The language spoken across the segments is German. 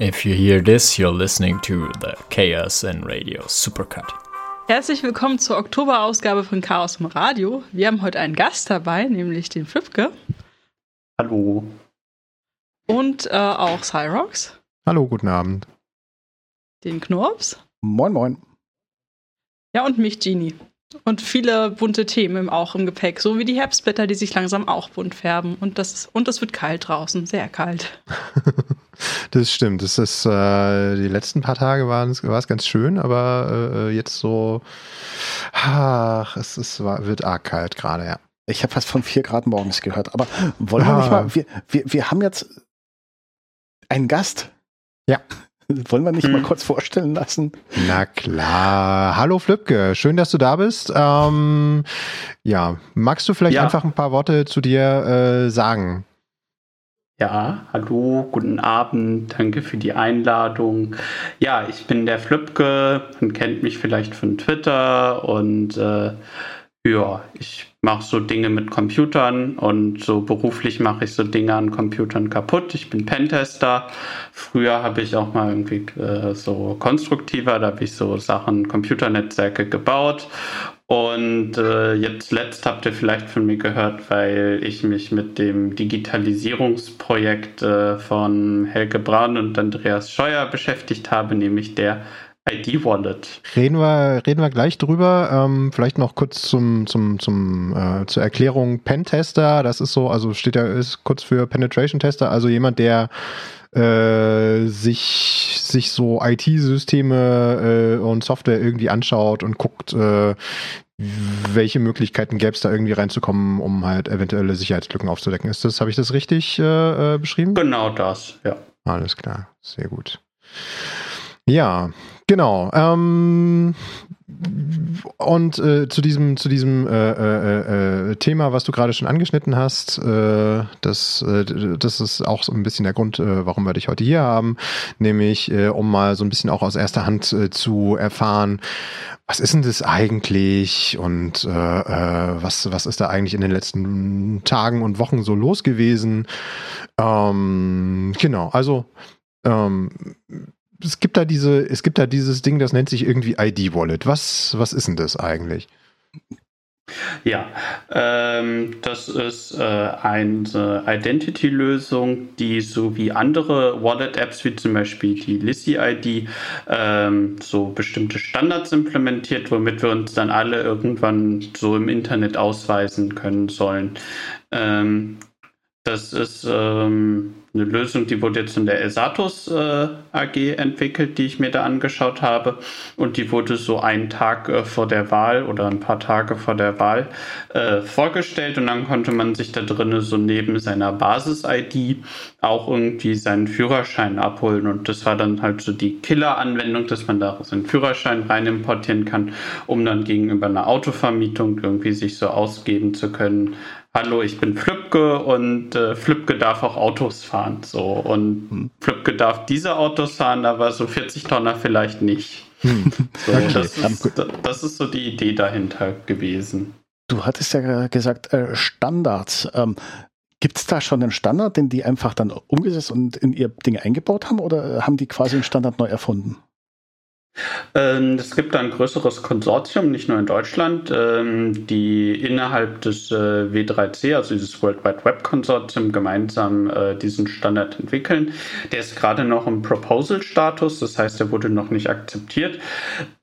If you hear this, you're listening to the KSN Radio Supercut. Herzlich willkommen zur Oktoberausgabe von Chaos im Radio. Wir haben heute einen Gast dabei, nämlich den Flipke. Hallo. Und äh, auch Cyrox. Hallo, guten Abend. Den Knorps. Moin, moin. Ja, und mich, Genie. Und viele bunte Themen auch im Gepäck, so wie die Herbstblätter, die sich langsam auch bunt färben. Und das, und es wird kalt draußen, sehr kalt. das stimmt. Das ist, äh, die letzten paar Tage war es ganz schön, aber äh, jetzt so, ach, es ist, war, wird arg kalt gerade, ja. Ich habe was von vier Grad morgens gehört, aber wollen wir ah. nicht mal, wir, wir, wir haben jetzt einen Gast. Ja. Wollen wir nicht hm. mal kurz vorstellen lassen? Na klar. Hallo Flipke, schön, dass du da bist. Ähm, ja, magst du vielleicht ja. einfach ein paar Worte zu dir äh, sagen? Ja, hallo, guten Abend, danke für die Einladung. Ja, ich bin der Flipke, man kennt mich vielleicht von Twitter und äh, ja, ich mache so Dinge mit Computern und so beruflich mache ich so Dinge an Computern kaputt. Ich bin Pentester. Früher habe ich auch mal irgendwie äh, so konstruktiver, da habe ich so Sachen, Computernetzwerke gebaut. Und äh, jetzt letzt habt ihr vielleicht von mir gehört, weil ich mich mit dem Digitalisierungsprojekt äh, von Helge Braun und Andreas Scheuer beschäftigt habe, nämlich der ID-Wallet. Reden wir, reden wir gleich drüber. Ähm, vielleicht noch kurz zum, zum, zum, äh, zur Erklärung Pentester. Das ist so, also steht ja, ist kurz für Penetration Tester, also jemand, der äh, sich, sich so IT-Systeme äh, und Software irgendwie anschaut und guckt, äh, welche Möglichkeiten gäbe es da irgendwie reinzukommen, um halt eventuelle Sicherheitslücken aufzudecken. Ist das, habe ich das richtig äh, äh, beschrieben? Genau das, ja. Alles klar, sehr gut. Ja, Genau. Ähm, und äh, zu diesem, zu diesem äh, äh, äh, Thema, was du gerade schon angeschnitten hast, äh, das, äh, das ist auch so ein bisschen der Grund, warum wir dich heute hier haben, nämlich um mal so ein bisschen auch aus erster Hand zu erfahren, was ist denn das eigentlich und was, was ist da eigentlich in den letzten Tagen und Wochen so los gewesen? Ähm, genau, also ähm, es gibt da diese, es gibt da dieses Ding, das nennt sich irgendwie ID-Wallet. Was, was ist denn das eigentlich? Ja, ähm, das ist äh, eine Identity-Lösung, die so wie andere Wallet-Apps, wie zum Beispiel die Lissy-ID, ähm, so bestimmte Standards implementiert, womit wir uns dann alle irgendwann so im Internet ausweisen können sollen. Ähm, das ist ähm, eine Lösung, die wurde jetzt in der Esatus äh, AG entwickelt, die ich mir da angeschaut habe. Und die wurde so einen Tag äh, vor der Wahl oder ein paar Tage vor der Wahl äh, vorgestellt. Und dann konnte man sich da drinnen so neben seiner Basis-ID auch irgendwie seinen Führerschein abholen. Und das war dann halt so die Killer-Anwendung, dass man da seinen Führerschein rein importieren kann, um dann gegenüber einer Autovermietung irgendwie sich so ausgeben zu können hallo, ich bin Flipke und äh, Flipke darf auch Autos fahren. So. Und hm. Flipke darf diese Autos fahren, aber so 40 Tonner vielleicht nicht. Hm. So, okay. das, ist, das, ist, so die Idee dahinter gewesen. Du hattest ja gesagt, äh, Standards. Ähm, Gibt es da schon einen Standard, den die einfach dann umgesetzt und in ihr Ding eingebaut haben oder haben die quasi einen Standard neu erfunden? Ähm, es gibt ein größeres Konsortium, nicht nur in Deutschland, ähm, die innerhalb des äh, W3C, also dieses World Wide Web Konsortium, gemeinsam äh, diesen Standard entwickeln. Der ist gerade noch im Proposal-Status, das heißt, er wurde noch nicht akzeptiert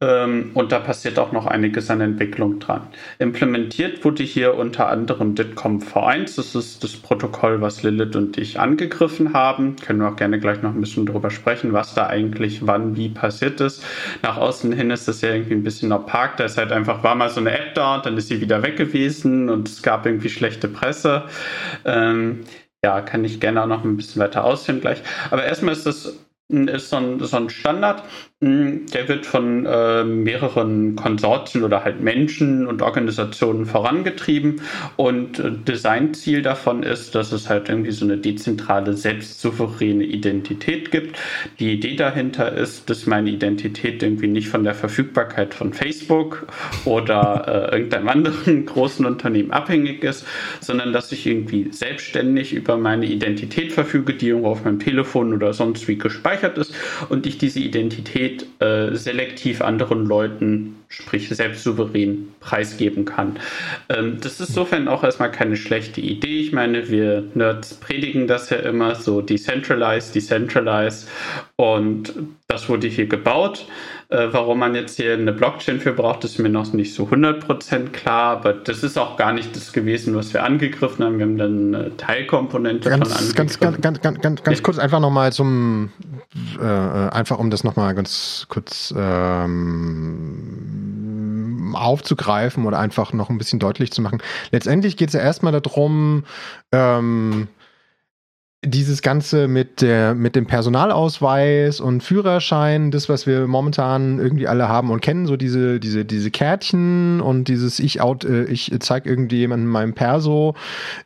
ähm, und da passiert auch noch einiges an Entwicklung dran. Implementiert wurde hier unter anderem DITCOM V1, das ist das Protokoll, was Lilith und ich angegriffen haben. Können wir auch gerne gleich noch ein bisschen darüber sprechen, was da eigentlich wann wie passiert ist. Nach außen hin ist das ja irgendwie ein bisschen opak. Da ist halt einfach, war mal so eine App da und dann ist sie wieder weg gewesen und es gab irgendwie schlechte Presse. Ähm, ja, kann ich gerne auch noch ein bisschen weiter ausführen gleich. Aber erstmal ist das ist so ein, so ein Standard, der wird von äh, mehreren Konsortien oder halt Menschen und Organisationen vorangetrieben. Und äh, Designziel davon ist, dass es halt irgendwie so eine dezentrale, selbstsouveräne Identität gibt. Die Idee dahinter ist, dass meine Identität irgendwie nicht von der Verfügbarkeit von Facebook oder äh, irgendeinem anderen großen Unternehmen abhängig ist, sondern dass ich irgendwie selbstständig über meine Identität verfüge, die irgendwo auf meinem Telefon oder sonst wie gespeichert ist und ich diese Identität äh, selektiv anderen Leuten, sprich selbst souverän, preisgeben kann. Ähm, das ist insofern auch erstmal keine schlechte Idee. Ich meine, wir Nerds predigen das ja immer so decentralized, decentralized und das wurde hier gebaut. Äh, warum man jetzt hier eine Blockchain für braucht, ist mir noch nicht so 100% klar, aber das ist auch gar nicht das gewesen, was wir angegriffen haben. Wir haben dann eine Teilkomponente ganz, von angegriffen. Ganz, ganz, ganz, ganz, ganz, ganz kurz einfach nochmal zum, äh, einfach um das nochmal ganz kurz ähm, aufzugreifen oder einfach noch ein bisschen deutlich zu machen. Letztendlich geht es ja erstmal darum, ähm, dieses Ganze mit der, mit dem Personalausweis und Führerschein, das, was wir momentan irgendwie alle haben und kennen, so diese, diese, diese Kärtchen und dieses ich out, äh, ich zeig irgendwie jemandem meinem Perso,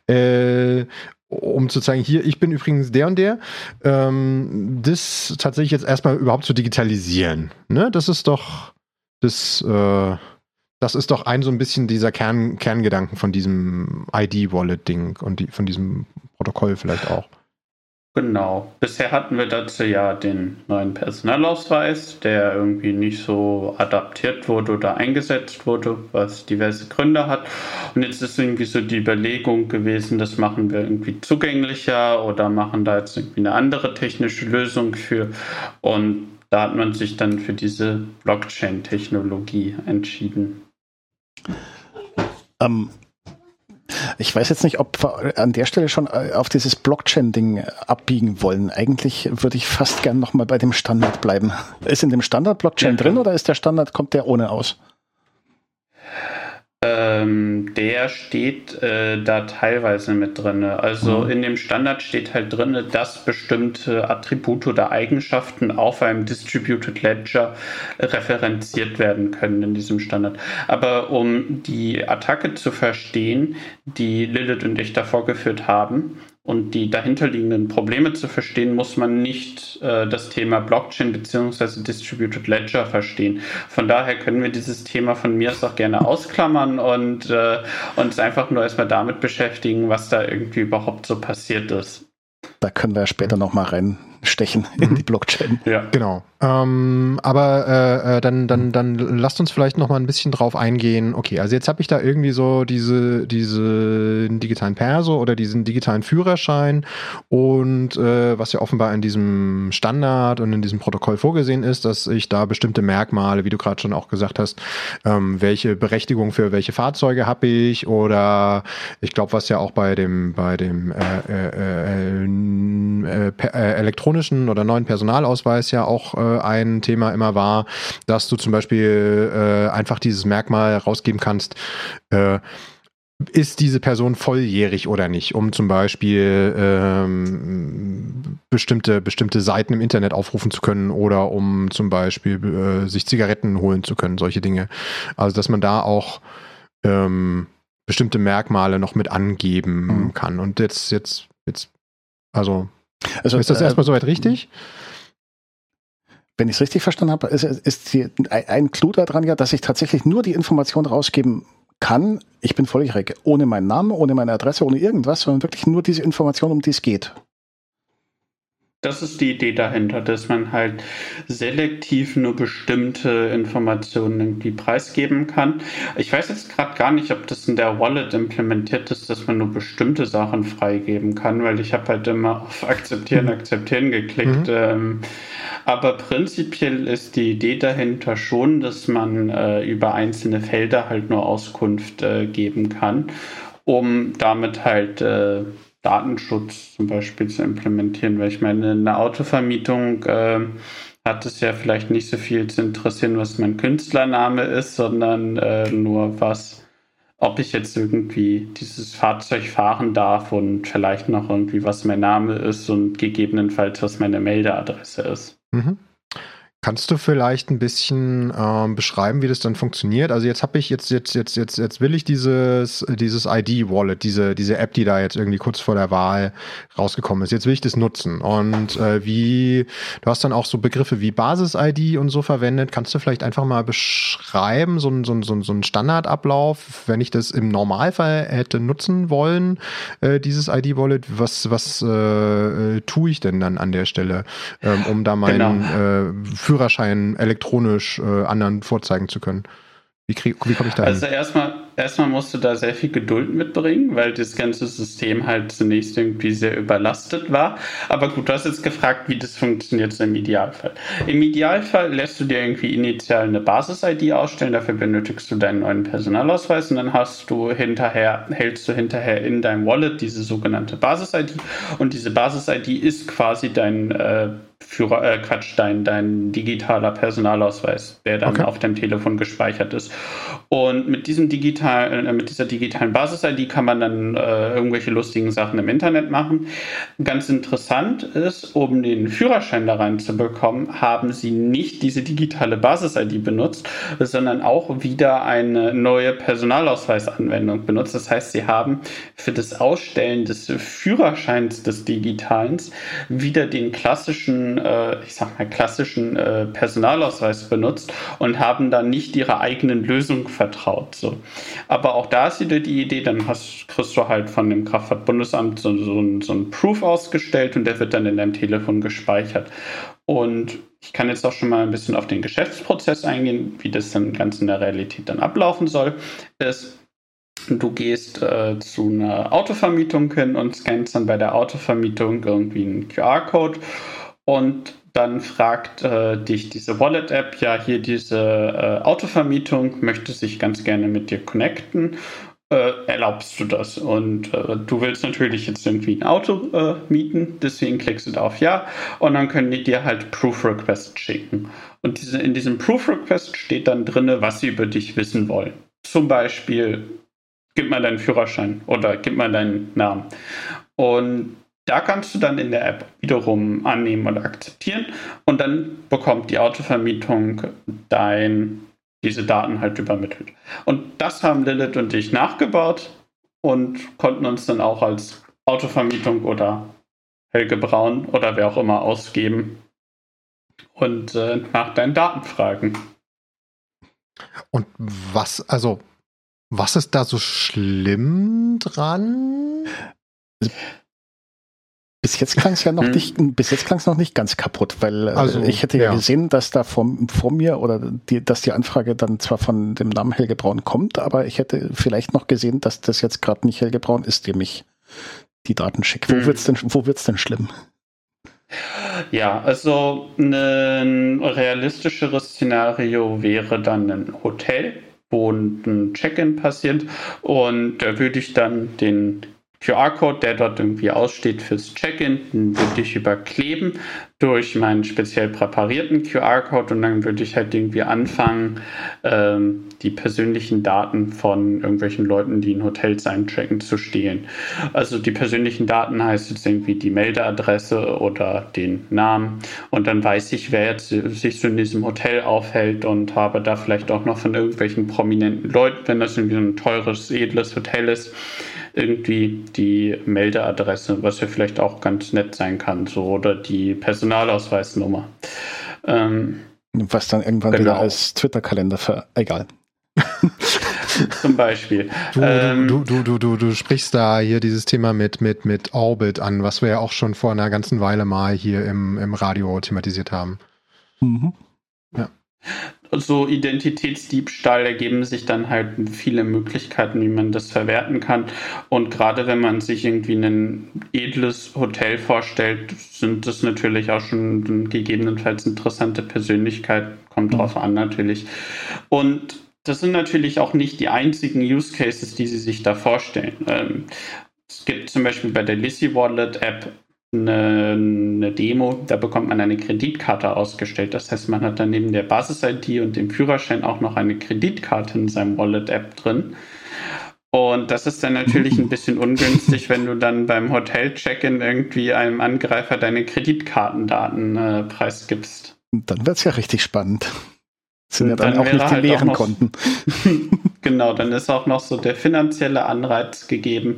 äh, um zu zeigen, hier, ich bin übrigens der und der, ähm, das tatsächlich jetzt erstmal überhaupt zu digitalisieren. Ne? Das ist doch das, äh, das ist doch ein so ein bisschen dieser Kern, Kerngedanken von diesem ID-Wallet-Ding und die, von diesem Protokoll vielleicht auch. Genau. Bisher hatten wir dazu ja den neuen Personalausweis, der irgendwie nicht so adaptiert wurde oder eingesetzt wurde, was diverse Gründe hat. Und jetzt ist irgendwie so die Überlegung gewesen, das machen wir irgendwie zugänglicher oder machen da jetzt irgendwie eine andere technische Lösung für. Und da hat man sich dann für diese Blockchain-Technologie entschieden. Ähm, ich weiß jetzt nicht, ob wir an der Stelle schon äh, auf dieses Blockchain-Ding abbiegen wollen. Eigentlich würde ich fast gern nochmal bei dem Standard bleiben. Ist in dem Standard Blockchain ja. drin oder ist der Standard, kommt der ohne aus? Ähm, der steht äh, da teilweise mit drin. Also mhm. in dem Standard steht halt drin, dass bestimmte Attribute oder Eigenschaften auf einem Distributed Ledger referenziert werden können in diesem Standard. Aber um die Attacke zu verstehen, die Lilith und ich da vorgeführt haben, und die dahinterliegenden Probleme zu verstehen, muss man nicht äh, das Thema Blockchain bzw. Distributed Ledger verstehen. Von daher können wir dieses Thema von mir aus auch gerne ausklammern und äh, uns einfach nur erstmal damit beschäftigen, was da irgendwie überhaupt so passiert ist. Da können wir später nochmal reinstechen in die Blockchain. Ja. Genau. Ähm, aber äh, äh, dann, dann, dann lasst uns vielleicht noch mal ein bisschen drauf eingehen. Okay, also jetzt habe ich da irgendwie so diese, diese digitalen Perso oder diesen digitalen Führerschein und äh, was ja offenbar in diesem Standard und in diesem Protokoll vorgesehen ist, dass ich da bestimmte Merkmale, wie du gerade schon auch gesagt hast, ähm, welche Berechtigung für welche Fahrzeuge habe ich oder ich glaube, was ja auch bei dem bei dem äh, äh, äh, äh elektronischen oder neuen Personalausweis ja auch äh, ein Thema immer war, dass du zum Beispiel äh, einfach dieses Merkmal rausgeben kannst, äh, ist diese Person volljährig oder nicht, um zum Beispiel ähm, bestimmte, bestimmte Seiten im Internet aufrufen zu können oder um zum Beispiel äh, sich Zigaretten holen zu können, solche Dinge. Also dass man da auch ähm, bestimmte Merkmale noch mit angeben mhm. kann. Und jetzt, jetzt, jetzt, also, also ist das äh, erstmal soweit richtig? wenn ich es richtig verstanden habe, ist, ist hier ein Clou daran ja, dass ich tatsächlich nur die Information rausgeben kann, ich bin volljährig, ohne meinen Namen, ohne meine Adresse, ohne irgendwas, sondern wirklich nur diese Information, um die es geht. Das ist die Idee dahinter, dass man halt selektiv nur bestimmte Informationen irgendwie preisgeben kann. Ich weiß jetzt gerade gar nicht, ob das in der Wallet implementiert ist, dass man nur bestimmte Sachen freigeben kann, weil ich habe halt immer auf Akzeptieren, mhm. Akzeptieren geklickt. Mhm. Ähm, aber prinzipiell ist die Idee dahinter schon, dass man äh, über einzelne Felder halt nur Auskunft äh, geben kann, um damit halt äh, Datenschutz zum Beispiel zu implementieren. Weil ich meine, eine Autovermietung äh, hat es ja vielleicht nicht so viel zu interessieren, was mein Künstlername ist, sondern äh, nur was, ob ich jetzt irgendwie dieses Fahrzeug fahren darf und vielleicht noch irgendwie was mein Name ist und gegebenenfalls was meine Meldeadresse ist. Mhm. Kannst du vielleicht ein bisschen ähm, beschreiben, wie das dann funktioniert? Also jetzt habe ich jetzt jetzt jetzt jetzt jetzt will ich dieses dieses ID Wallet, diese diese App, die da jetzt irgendwie kurz vor der Wahl rausgekommen ist. Jetzt will ich das nutzen und äh, wie du hast dann auch so Begriffe wie Basis ID und so verwendet. Kannst du vielleicht einfach mal beschreiben so ein so ein so ein Standardablauf, wenn ich das im Normalfall hätte nutzen wollen, äh, dieses ID Wallet, was was äh, tue ich denn dann an der Stelle, ähm, um da meinen genau. Führerschein elektronisch äh, anderen vorzeigen zu können. Wie, wie komme ich da Also erstmal, erstmal musst du da sehr viel Geduld mitbringen, weil das ganze System halt zunächst irgendwie sehr überlastet war. Aber gut, du hast jetzt gefragt, wie das funktioniert im Idealfall. Im Idealfall lässt du dir irgendwie initial eine Basis-ID ausstellen, dafür benötigst du deinen neuen Personalausweis und dann hast du hinterher, hältst du hinterher in deinem Wallet diese sogenannte Basis-ID und diese Basis-ID ist quasi dein äh, Führer, äh, Quatsch, dein, dein digitaler Personalausweis, der dann okay. auf dem Telefon gespeichert ist. Und mit diesem digitalen, äh, mit dieser digitalen Basis-ID kann man dann äh, irgendwelche lustigen Sachen im Internet machen. Ganz interessant ist, um den Führerschein da reinzubekommen, haben sie nicht diese digitale Basis-ID benutzt, sondern auch wieder eine neue Personalausweisanwendung benutzt. Das heißt, sie haben für das Ausstellen des Führerscheins des Digitalen wieder den klassischen äh, ich sag mal, klassischen äh, Personalausweis benutzt und haben dann nicht ihrer eigenen Lösung vertraut. So. Aber auch da ist wieder die Idee, dann hast, kriegst du halt von dem Kraftfahrtbundesamt so, so, so ein Proof ausgestellt und der wird dann in deinem Telefon gespeichert. Und ich kann jetzt auch schon mal ein bisschen auf den Geschäftsprozess eingehen, wie das dann ganz in der Realität dann ablaufen soll. Ist, du gehst äh, zu einer Autovermietung hin und scannst dann bei der Autovermietung irgendwie einen QR-Code und dann fragt äh, dich diese Wallet-App, ja, hier diese äh, Autovermietung möchte sich ganz gerne mit dir connecten. Äh, erlaubst du das? Und äh, du willst natürlich jetzt irgendwie ein Auto äh, mieten, deswegen klickst du da auf Ja und dann können die dir halt Proof Request schicken. Und diese, in diesem Proof Request steht dann drin, was sie über dich wissen wollen. Zum Beispiel, gib mal deinen Führerschein oder gib mal deinen Namen. Und da kannst du dann in der App wiederum annehmen oder akzeptieren und dann bekommt die Autovermietung dein, diese Daten halt übermittelt. Und das haben Lilith und ich nachgebaut und konnten uns dann auch als Autovermietung oder Helge Braun oder wer auch immer ausgeben und äh, nach deinen Daten fragen. Und was, also, was ist da so schlimm dran? Bis jetzt klang es ja noch hm. nicht, bis jetzt klang es noch nicht ganz kaputt, weil äh, also, ich hätte ja, ja, gesehen, dass da vor, vor mir oder die, dass die Anfrage dann zwar von dem Namen Helge Braun kommt, aber ich hätte vielleicht noch gesehen, dass das jetzt gerade nicht Helge Braun ist, dem ich die Daten schicke. Wo hm. wird's denn, wo wird's denn schlimm? Ja, also ein realistischeres Szenario wäre dann ein Hotel, wo ein Check-in passiert und da würde ich dann den QR-Code, der dort irgendwie aussteht fürs Check-in, den würde ich überkleben durch meinen speziell präparierten QR-Code und dann würde ich halt irgendwie anfangen, ähm, die persönlichen Daten von irgendwelchen Leuten, die in Hotels einchecken, zu stehlen. Also die persönlichen Daten heißt jetzt irgendwie die Meldeadresse oder den Namen und dann weiß ich, wer jetzt sich so in diesem Hotel aufhält und habe da vielleicht auch noch von irgendwelchen prominenten Leuten, wenn das irgendwie so ein teures, edles Hotel ist, irgendwie die Meldeadresse, was ja vielleicht auch ganz nett sein kann, so oder die Personalausweisnummer. Ähm, was dann irgendwann genau. wieder als Twitter-Kalender ver. Egal. Zum Beispiel. Du, ähm, du, du, du, du, du sprichst da hier dieses Thema mit, mit, mit Orbit an, was wir ja auch schon vor einer ganzen Weile mal hier im, im Radio thematisiert haben. Mhm. Ja so Identitätsdiebstahl ergeben sich dann halt viele Möglichkeiten, wie man das verwerten kann. Und gerade wenn man sich irgendwie ein edles Hotel vorstellt, sind das natürlich auch schon gegebenenfalls interessante Persönlichkeiten. Kommt mhm. drauf an natürlich. Und das sind natürlich auch nicht die einzigen Use Cases, die sie sich da vorstellen. Ähm, es gibt zum Beispiel bei der Lissy Wallet App eine, eine, Demo, da bekommt man eine Kreditkarte ausgestellt. Das heißt, man hat dann neben der Basis-ID und dem Führerschein auch noch eine Kreditkarte in seinem Wallet-App drin. Und das ist dann natürlich ein bisschen ungünstig, wenn du dann beim Hotel-Check-In irgendwie einem Angreifer deine Kreditkartendaten äh, preisgibst. Dann wird es ja richtig spannend. Sind ja dann, Dann auch nicht die halt leeren noch- Konten. genau, dann ist auch noch so der finanzielle Anreiz gegeben.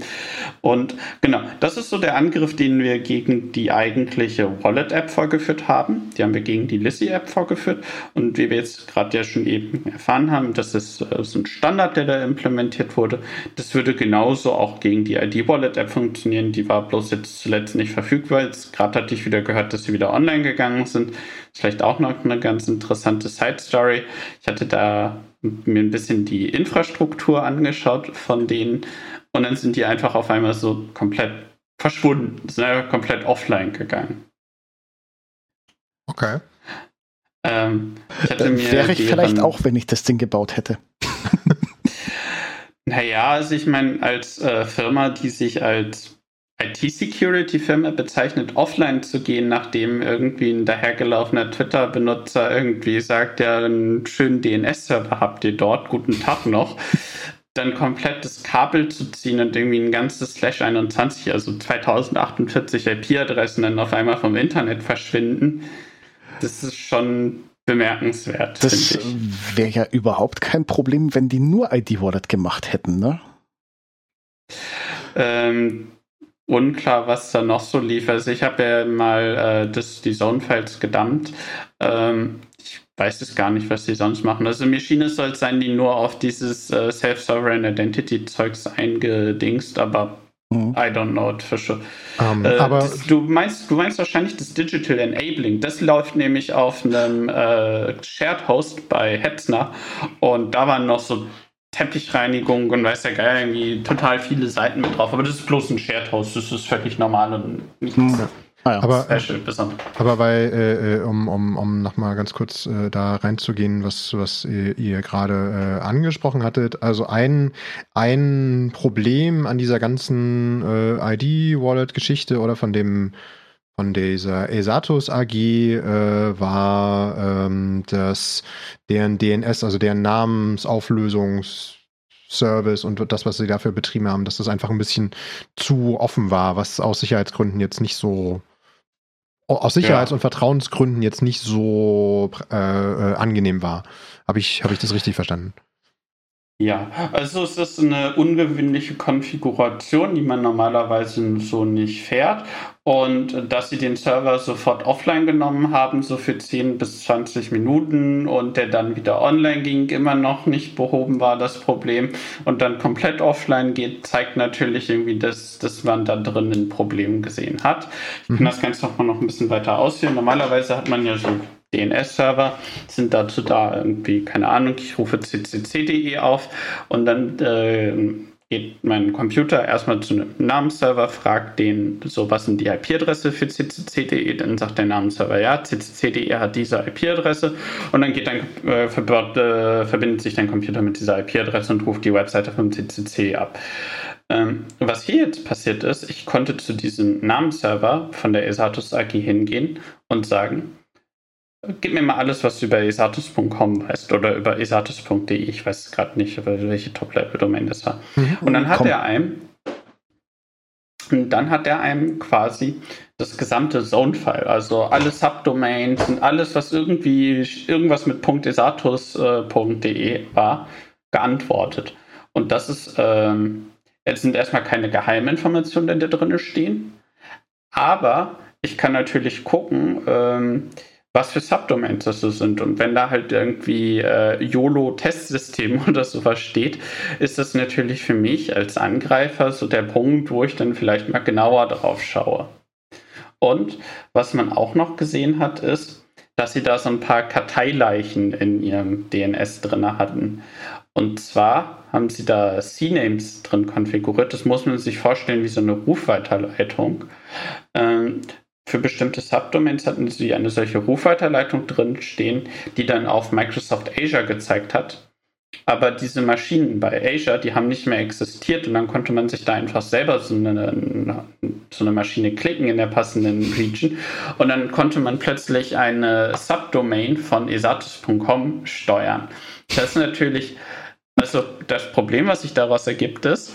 Und genau, das ist so der Angriff, den wir gegen die eigentliche Wallet-App vorgeführt haben. Die haben wir gegen die Lizzie-App vorgeführt. Und wie wir jetzt gerade ja schon eben erfahren haben, das ist äh, so ein Standard, der da implementiert wurde. Das würde genauso auch gegen die ID-Wallet-App funktionieren. Die war bloß jetzt zuletzt nicht verfügbar. Jetzt gerade hatte ich wieder gehört, dass sie wieder online gegangen sind. Vielleicht auch noch eine ganz interessante Side-Story. Ich hatte da mir ein bisschen die Infrastruktur angeschaut von denen und dann sind die einfach auf einmal so komplett verschwunden, sind einfach komplett offline gegangen. Okay. Ähm, mir wäre ich vielleicht auch, wenn ich das Ding gebaut hätte. Naja, also ich meine, als äh, Firma, die sich als IT-Security-Firma bezeichnet, offline zu gehen, nachdem irgendwie ein dahergelaufener Twitter-Benutzer irgendwie sagt, ja, einen schönen DNS-Server habt ihr dort, guten Tag noch, dann komplett das Kabel zu ziehen und irgendwie ein ganzes Slash 21, also 2048 IP-Adressen dann auf einmal vom Internet verschwinden, das ist schon bemerkenswert, Das finde ich. wäre ja überhaupt kein Problem, wenn die nur ID-Wallet gemacht hätten, ne? Ähm, unklar, was da noch so lief. Also ich habe ja mal äh, das, die Zone-Files gedumpt. Ähm, ich weiß es gar nicht, was die sonst machen. Also mir schien es soll sein, die nur auf dieses äh, Self-Sovereign Identity-Zeugs eingedingst, aber Mhm. I don't know it for sure. Ähm, Äh, aber das, du, meinst, du meinst wahrscheinlich das Digital Enabling. Das läuft nämlich auf einem äh, Shared Host bei Hetzner und da waren noch so Teppichreinigung und weiß ja geil, irgendwie total viele Seiten mit drauf. Aber das ist bloß ein Shared Host, das ist völlig normal und nichts Hm. Ah, ja. aber, special besonders. aber weil, äh, äh, um, um, um nochmal ganz kurz äh, da reinzugehen, was, was ihr, ihr gerade äh, angesprochen hattet, also ein, ein Problem an dieser ganzen äh, ID-Wallet-Geschichte oder von dem von dieser Esatus AG äh, war, ähm, dass deren DNS, also deren Namensauflösungsservice und das, was sie dafür betrieben haben, dass das einfach ein bisschen zu offen war, was aus Sicherheitsgründen jetzt nicht so aus Sicherheits- Ja. und Vertrauensgründen jetzt nicht so äh, äh, angenehm war. Habe ich, hab ich das richtig verstanden? Ja, also es ist eine ungewöhnliche Konfiguration, die man normalerweise so nicht fährt. Und dass sie den Server sofort offline genommen haben, so für 10 bis 20 Minuten und der dann wieder online ging, immer noch nicht behoben war das Problem und dann komplett offline geht, zeigt natürlich irgendwie, dass, dass man da drin ein Problem gesehen hat. Ich kann Mhm. das Ganze noch mal noch ein bisschen weiter ausführen. Normalerweise hat man ja so DNS-Server, sind dazu da irgendwie, keine Ahnung, ich rufe ccc.de auf und dann äh, geht mein Computer erstmal zu einem Namensserver, fragt den, so was sind die IP-Adresse für ccc.de, dann sagt der Namensserver, ja, ccc.de hat diese IP-Adresse und dann geht dann, äh, äh, verbindet sich dein Computer mit dieser IP-Adresse und ruft die Webseite vom ccc ab. Ähm, was hier jetzt passiert ist, ich konnte zu diesem Namensserver von der Esatus AG hingehen und sagen, Gib mir mal alles, was du über esatus.com weißt oder über esatus.de. Ich weiß gerade nicht, welche Top-Level-Domain das war. Und dann hat Komm. er einem, und dann hat er einem quasi das gesamte Zone-File, also alle Subdomains und alles, was irgendwie irgendwas mit .esatus.de war, geantwortet. Und das ist, ähm, jetzt sind erstmal keine Geheiminformationen, die da drin stehen, aber ich kann natürlich gucken, ähm, was für Subdomains das sind. Und wenn da halt irgendwie äh, YOLO-Testsystem oder sowas steht, ist das natürlich für mich als Angreifer so der Punkt, wo ich dann vielleicht mal genauer drauf schaue. Und was man auch noch gesehen hat, ist, dass sie da so ein paar Karteileichen in ihrem DNS drin hatten. Und zwar haben sie da C-Names drin konfiguriert. Das muss man sich vorstellen wie so eine Rufweiterleitung. Ähm, für bestimmte Subdomains hatten sie eine solche Rufweiterleitung drin stehen, die dann auf Microsoft Azure gezeigt hat. Aber diese Maschinen bei Azure, die haben nicht mehr existiert und dann konnte man sich da einfach selber so eine, so eine Maschine klicken in der passenden Region und dann konnte man plötzlich eine Subdomain von esatus.com steuern. Das ist natürlich, also das Problem, was sich daraus ergibt, ist,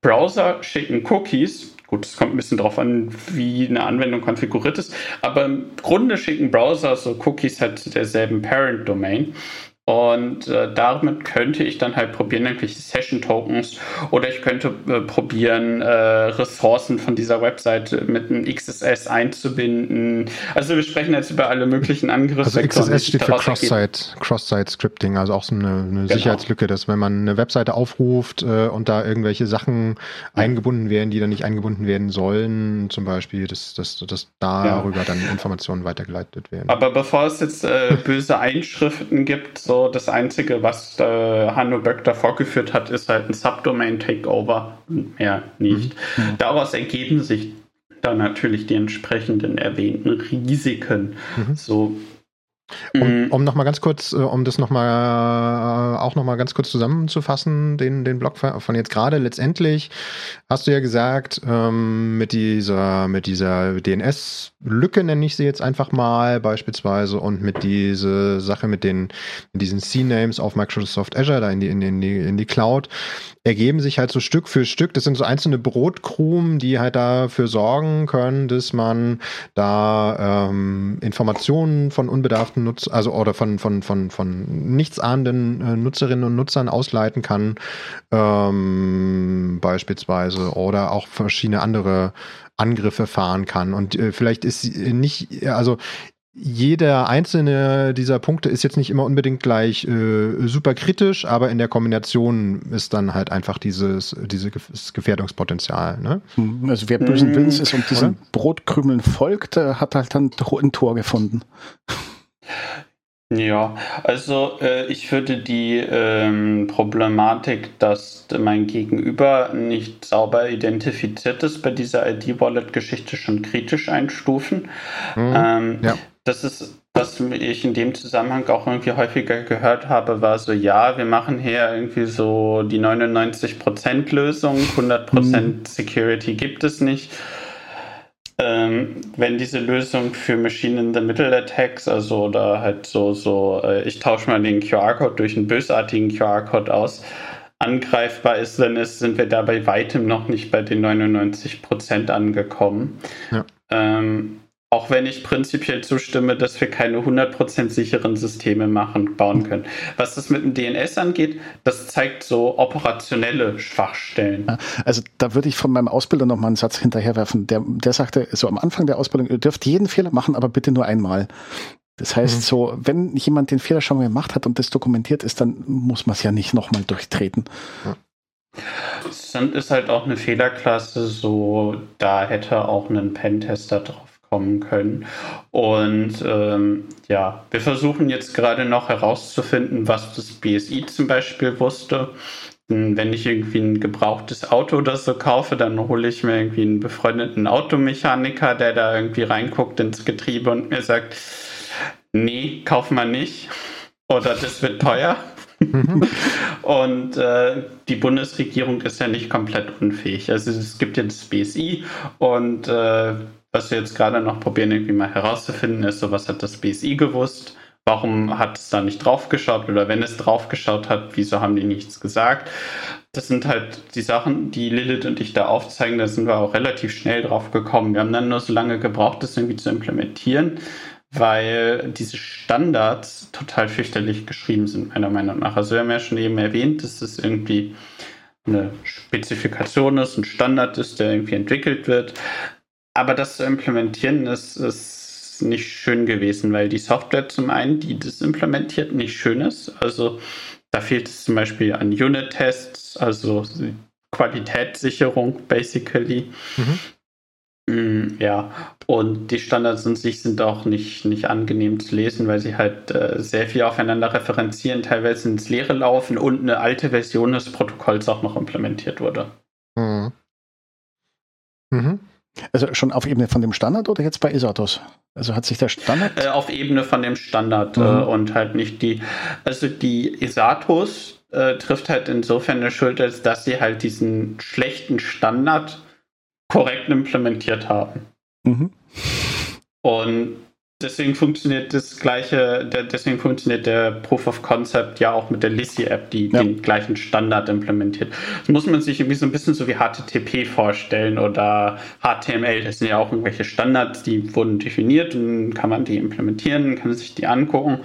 Browser schicken Cookies, Gut, es kommt ein bisschen drauf an, wie eine Anwendung konfiguriert ist. Aber im Grunde schicken Browser so Cookies halt derselben Parent-Domain. Und äh, damit könnte ich dann halt probieren, irgendwelche Session-Tokens oder ich könnte äh, probieren, äh, Ressourcen von dieser Webseite mit einem XSS einzubinden. Also wir sprechen jetzt über alle möglichen Angriffe. Also XSS steht für Cross-Site Cross Scripting, also auch so eine, eine genau. Sicherheitslücke, dass wenn man eine Webseite aufruft äh, und da irgendwelche Sachen ja. eingebunden werden, die dann nicht eingebunden werden sollen, zum Beispiel, dass, dass, dass darüber ja. dann Informationen weitergeleitet werden. Aber bevor es jetzt äh, böse Einschriften gibt, so das Einzige, was äh, Hanno Böck da vorgeführt hat, ist halt ein Subdomain-Takeover, mehr nicht. Mhm. mhm. Daraus ergeben sich dann natürlich die entsprechenden erwähnten Risiken. Mhm. So um, mhm. um nochmal ganz kurz, äh, um das nochmal äh, auch nochmal ganz kurz zusammenzufassen, den, den Blog von jetzt gerade. Letztendlich hast du ja gesagt, ähm, mit dieser, mit dieser DNS-Lücke nenne ich sie jetzt einfach mal beispielsweise und mit dieser Sache mit den, mit diesen C-Names auf Microsoft Azure da in die, in, in die, in die Cloud, ergeben sich halt so Stück für Stück. Das sind so einzelne Brotkrumen, die halt dafür sorgen können, dass man da ähm, Informationen von unbedarften Nutz, also oder von von von von nichtsahnenden äh, Nutzerinnen und Nutzern ausleiten kann, ähm, beispielsweise oder auch verschiedene andere Angriffe fahren kann. Und äh, vielleicht ist nicht, also jeder einzelne dieser Punkte ist jetzt nicht immer unbedingt gleich äh, super kritisch, aber in der Kombination ist dann halt einfach dieses, dieses Gefährdungspotenzial. Ne? Hm, also wer bösen mhm. Willens ist und diesen? Brotkrümeln folgt, hat halt dann ein Tor gefunden. Ja, also äh, ich würde die ähm, Problematik, dass mein Gegenüber nicht sauber identifiziert ist, bei dieser ID-Wallet-Geschichte schon kritisch einstufen. Mhm, ähm, ja das ist, was ich in dem Zusammenhang auch irgendwie häufiger gehört habe, war so, ja, wir machen hier irgendwie so die 99% Lösung, 100% mhm. Security gibt es nicht. Ähm, wenn diese Lösung für Machine in the Middle Attacks, also oder halt so, so, äh, ich tausche mal den QR-Code durch einen bösartigen QR-Code aus, angreifbar ist, dann ist, sind wir da bei weitem noch nicht bei den 99% angekommen. Ja. Ähm, auch wenn ich prinzipiell zustimme, dass wir keine 100% sicheren Systeme machen, bauen können. Was das mit dem DNS angeht, das zeigt so operationelle Schwachstellen. Also da würde ich von meinem Ausbilder nochmal einen Satz hinterherwerfen. Der, der sagte so am Anfang der Ausbildung, ihr dürft jeden Fehler machen, aber bitte nur einmal. Das heißt, mhm. so, wenn jemand den Fehler schon mal gemacht hat und das dokumentiert ist, dann muss man es ja nicht nochmal durchtreten. Ja. Es ist halt auch eine Fehlerklasse, so da hätte auch ein Pentester drauf kommen können. Und ähm, ja, wir versuchen jetzt gerade noch herauszufinden, was das BSI zum Beispiel wusste. Wenn ich irgendwie ein gebrauchtes Auto oder so kaufe, dann hole ich mir irgendwie einen befreundeten Automechaniker, der da irgendwie reinguckt ins Getriebe und mir sagt, nee, kauf mal nicht. Oder das wird teuer. und äh, die Bundesregierung ist ja nicht komplett unfähig. Also es gibt jetzt das BSI und äh, was wir jetzt gerade noch probieren, irgendwie mal herauszufinden, ist so, was hat das BSI gewusst? Warum hat es da nicht draufgeschaut? Oder wenn es draufgeschaut hat, wieso haben die nichts gesagt? Das sind halt die Sachen, die Lilith und ich da aufzeigen. Da sind wir auch relativ schnell drauf gekommen. Wir haben dann nur so lange gebraucht, das irgendwie zu implementieren, weil diese Standards total fürchterlich geschrieben sind, meiner Meinung nach. Also wir haben ja schon eben erwähnt, dass das irgendwie eine Spezifikation ist, ein Standard ist, der irgendwie entwickelt wird. Aber das zu implementieren ist, ist nicht schön gewesen, weil die Software zum einen, die das implementiert, nicht schön ist. Also da fehlt es zum Beispiel an Unit-Tests, also Qualitätssicherung basically. Mhm. Mm, ja, und die Standards in sich sind auch nicht, nicht angenehm zu lesen, weil sie halt äh, sehr viel aufeinander referenzieren, teilweise ins Leere laufen und eine alte Version des Protokolls auch noch implementiert wurde. Mhm. Mhm. Also schon auf Ebene von dem Standard oder jetzt bei Isatos? Also hat sich der Standard. Äh, auf Ebene von dem Standard äh, mhm. äh, und halt nicht die. Also die Isatos äh, trifft halt insofern eine Schuld, als dass sie halt diesen schlechten Standard korrekt implementiert haben. Mhm. Und deswegen funktioniert das gleiche, der, deswegen funktioniert der Proof of Concept ja auch mit der Lizzy-App, die ja. den gleichen Standard implementiert. Das muss man sich irgendwie so ein bisschen so wie HTTP vorstellen oder HTML. Das sind ja auch irgendwelche Standards, die wurden definiert und kann man die implementieren, kann sich die angucken.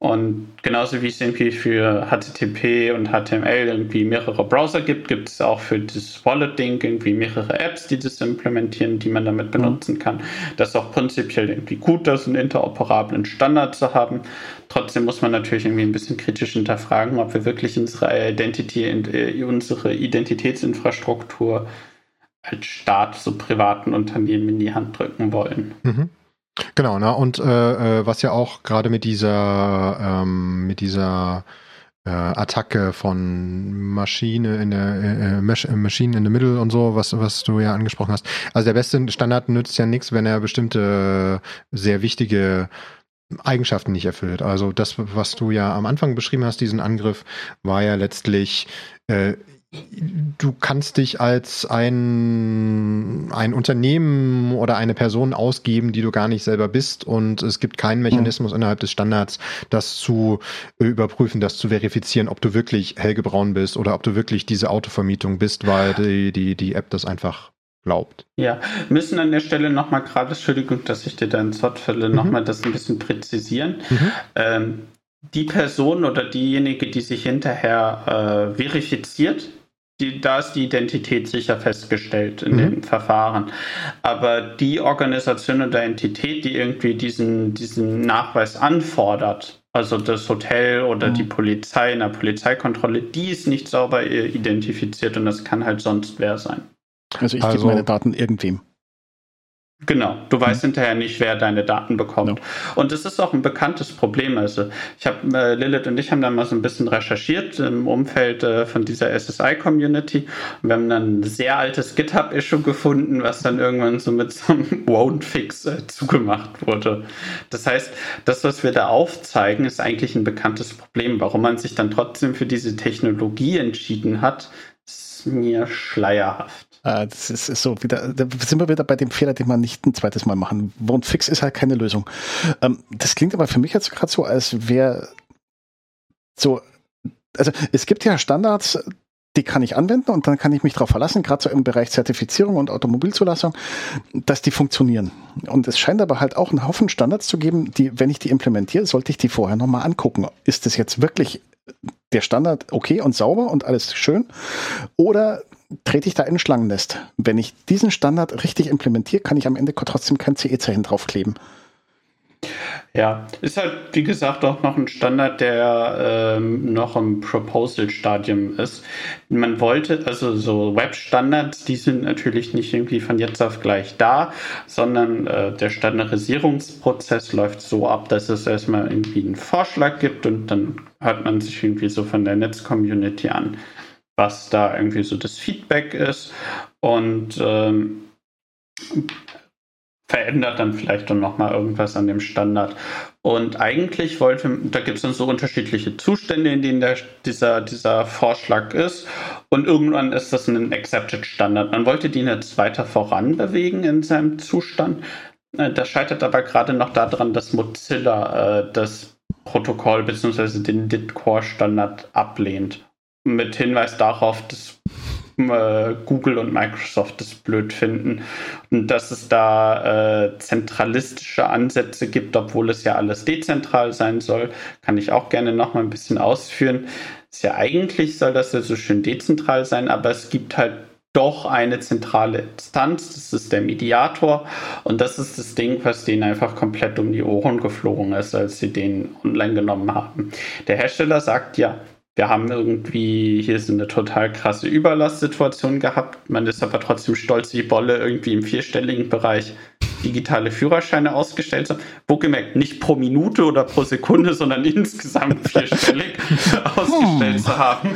Und genauso wie es irgendwie für HTTP und HTML irgendwie mehrere Browser gibt, gibt es auch für das Wallet-Ding irgendwie mehrere Apps, die das implementieren, die man damit benutzen kann. Das ist auch prinzipiell irgendwie gut, das einen interoperablen Standard zu haben. Trotzdem muss man natürlich irgendwie ein bisschen kritisch hinterfragen, ob wir wirklich unsere Identity, äh, unsere Identitätsinfrastruktur als Staat so privaten Unternehmen in die Hand drücken wollen. Mhm. Genau, ne? und äh, äh, was ja auch gerade mit dieser, ähm, mit dieser äh, Attacke von Maschine in der äh, äh Maschinen in the Middle und so, was, was du ja angesprochen hast. Also der beste Standard nützt ja nichts, wenn er bestimmte sehr wichtige Eigenschaften nicht erfüllt. Also das, was du ja am Anfang beschrieben hast, diesen Angriff, war ja letztlich äh, du kannst dich als ein, ein Unternehmen oder eine Person ausgeben, die du gar nicht selber bist und es gibt keinen Mechanismus mhm. innerhalb des Standards, das zu überprüfen, das zu verifizieren, ob du wirklich Helge Braun bist oder ob du wirklich diese Autovermietung bist, weil die, die, die App das einfach glaubt. Ja, müssen an der Stelle nochmal gerade, Entschuldigung, dass ich dir da ins Wort falle, mhm. nochmal das ein bisschen präzisieren. Mhm. Ähm, die Person oder diejenige, die sich hinterher äh, verifiziert, die, da ist die Identität sicher festgestellt in mhm. den Verfahren. Aber die Organisation oder Entität, die irgendwie diesen, diesen Nachweis anfordert, also das Hotel oder mhm. die Polizei in der Polizeikontrolle, die ist nicht sauber identifiziert und das kann halt sonst wer sein. Also ich also, gebe meine Daten irgendwem. Genau, du weißt mhm. hinterher nicht, wer deine Daten bekommt. Ja. Und das ist auch ein bekanntes Problem. Also ich habe, äh, Lilith und ich haben da mal so ein bisschen recherchiert im Umfeld äh, von dieser SSI-Community. Wir haben dann ein sehr altes GitHub-Issue gefunden, was dann irgendwann so mit so einem Won't-Fix äh, zugemacht wurde. Das heißt, das, was wir da aufzeigen, ist eigentlich ein bekanntes Problem. Warum man sich dann trotzdem für diese Technologie entschieden hat, ist mir schleierhaft. Äh, das ist, so wieder, da sind wir wieder bei dem Fehler, den man nicht ein zweites Mal machen. Und fix ist halt keine Lösung. Ähm, das klingt aber für mich jetzt gerade so, als wäre so, also es gibt ja Standards, die kann ich anwenden und dann kann ich mich darauf verlassen, gerade so im Bereich Zertifizierung und Automobilzulassung, dass die funktionieren. Und es scheint aber halt auch einen Haufen Standards zu geben, die, wenn ich die implementiere, sollte ich die vorher nochmal angucken. Ist das jetzt wirklich der Standard okay und sauber und alles schön? Oder trete ich da in ein Schlangennest. Wenn ich diesen Standard richtig implementiere, kann ich am Ende trotzdem kein CE-Zeichen draufkleben. Ja, ist halt, wie gesagt, auch noch ein Standard, der ähm, noch im Proposal-Stadium ist. Man wollte, also so Web-Standards, die sind natürlich nicht irgendwie von jetzt auf gleich da, sondern äh, der Standardisierungsprozess läuft so ab, dass es erstmal irgendwie einen Vorschlag gibt und dann hört man sich irgendwie so von der Netz-Community an was da irgendwie so das Feedback ist und ähm, verändert dann vielleicht dann nochmal irgendwas an dem Standard. Und eigentlich wollte, da gibt es dann so unterschiedliche Zustände, in denen der, dieser, dieser Vorschlag ist. Und irgendwann ist das ein Accepted Standard. Man wollte den jetzt weiter voran bewegen in seinem Zustand. Äh, das scheitert aber gerade noch daran, dass Mozilla äh, das Protokoll bzw. den DIT-Core-Standard ablehnt mit Hinweis darauf, dass äh, Google und Microsoft das blöd finden und dass es da äh, zentralistische Ansätze gibt, obwohl es ja alles dezentral sein soll, kann ich auch gerne noch mal ein bisschen ausführen. Ist ja eigentlich soll das ja so schön dezentral sein, aber es gibt halt doch eine zentrale Instanz, das ist der Mediator und das ist das Ding, was denen einfach komplett um die Ohren geflogen ist, als sie den online genommen haben. Der Hersteller sagt ja, wir haben irgendwie hier so eine total krasse Überlastsituation gehabt. Man ist aber trotzdem stolz wie Bolle irgendwie im vierstelligen Bereich digitale Führerscheine ausgestellt haben. Wo gemerkt, nicht pro Minute oder pro Sekunde, sondern insgesamt vierstellig ausgestellt zu haben.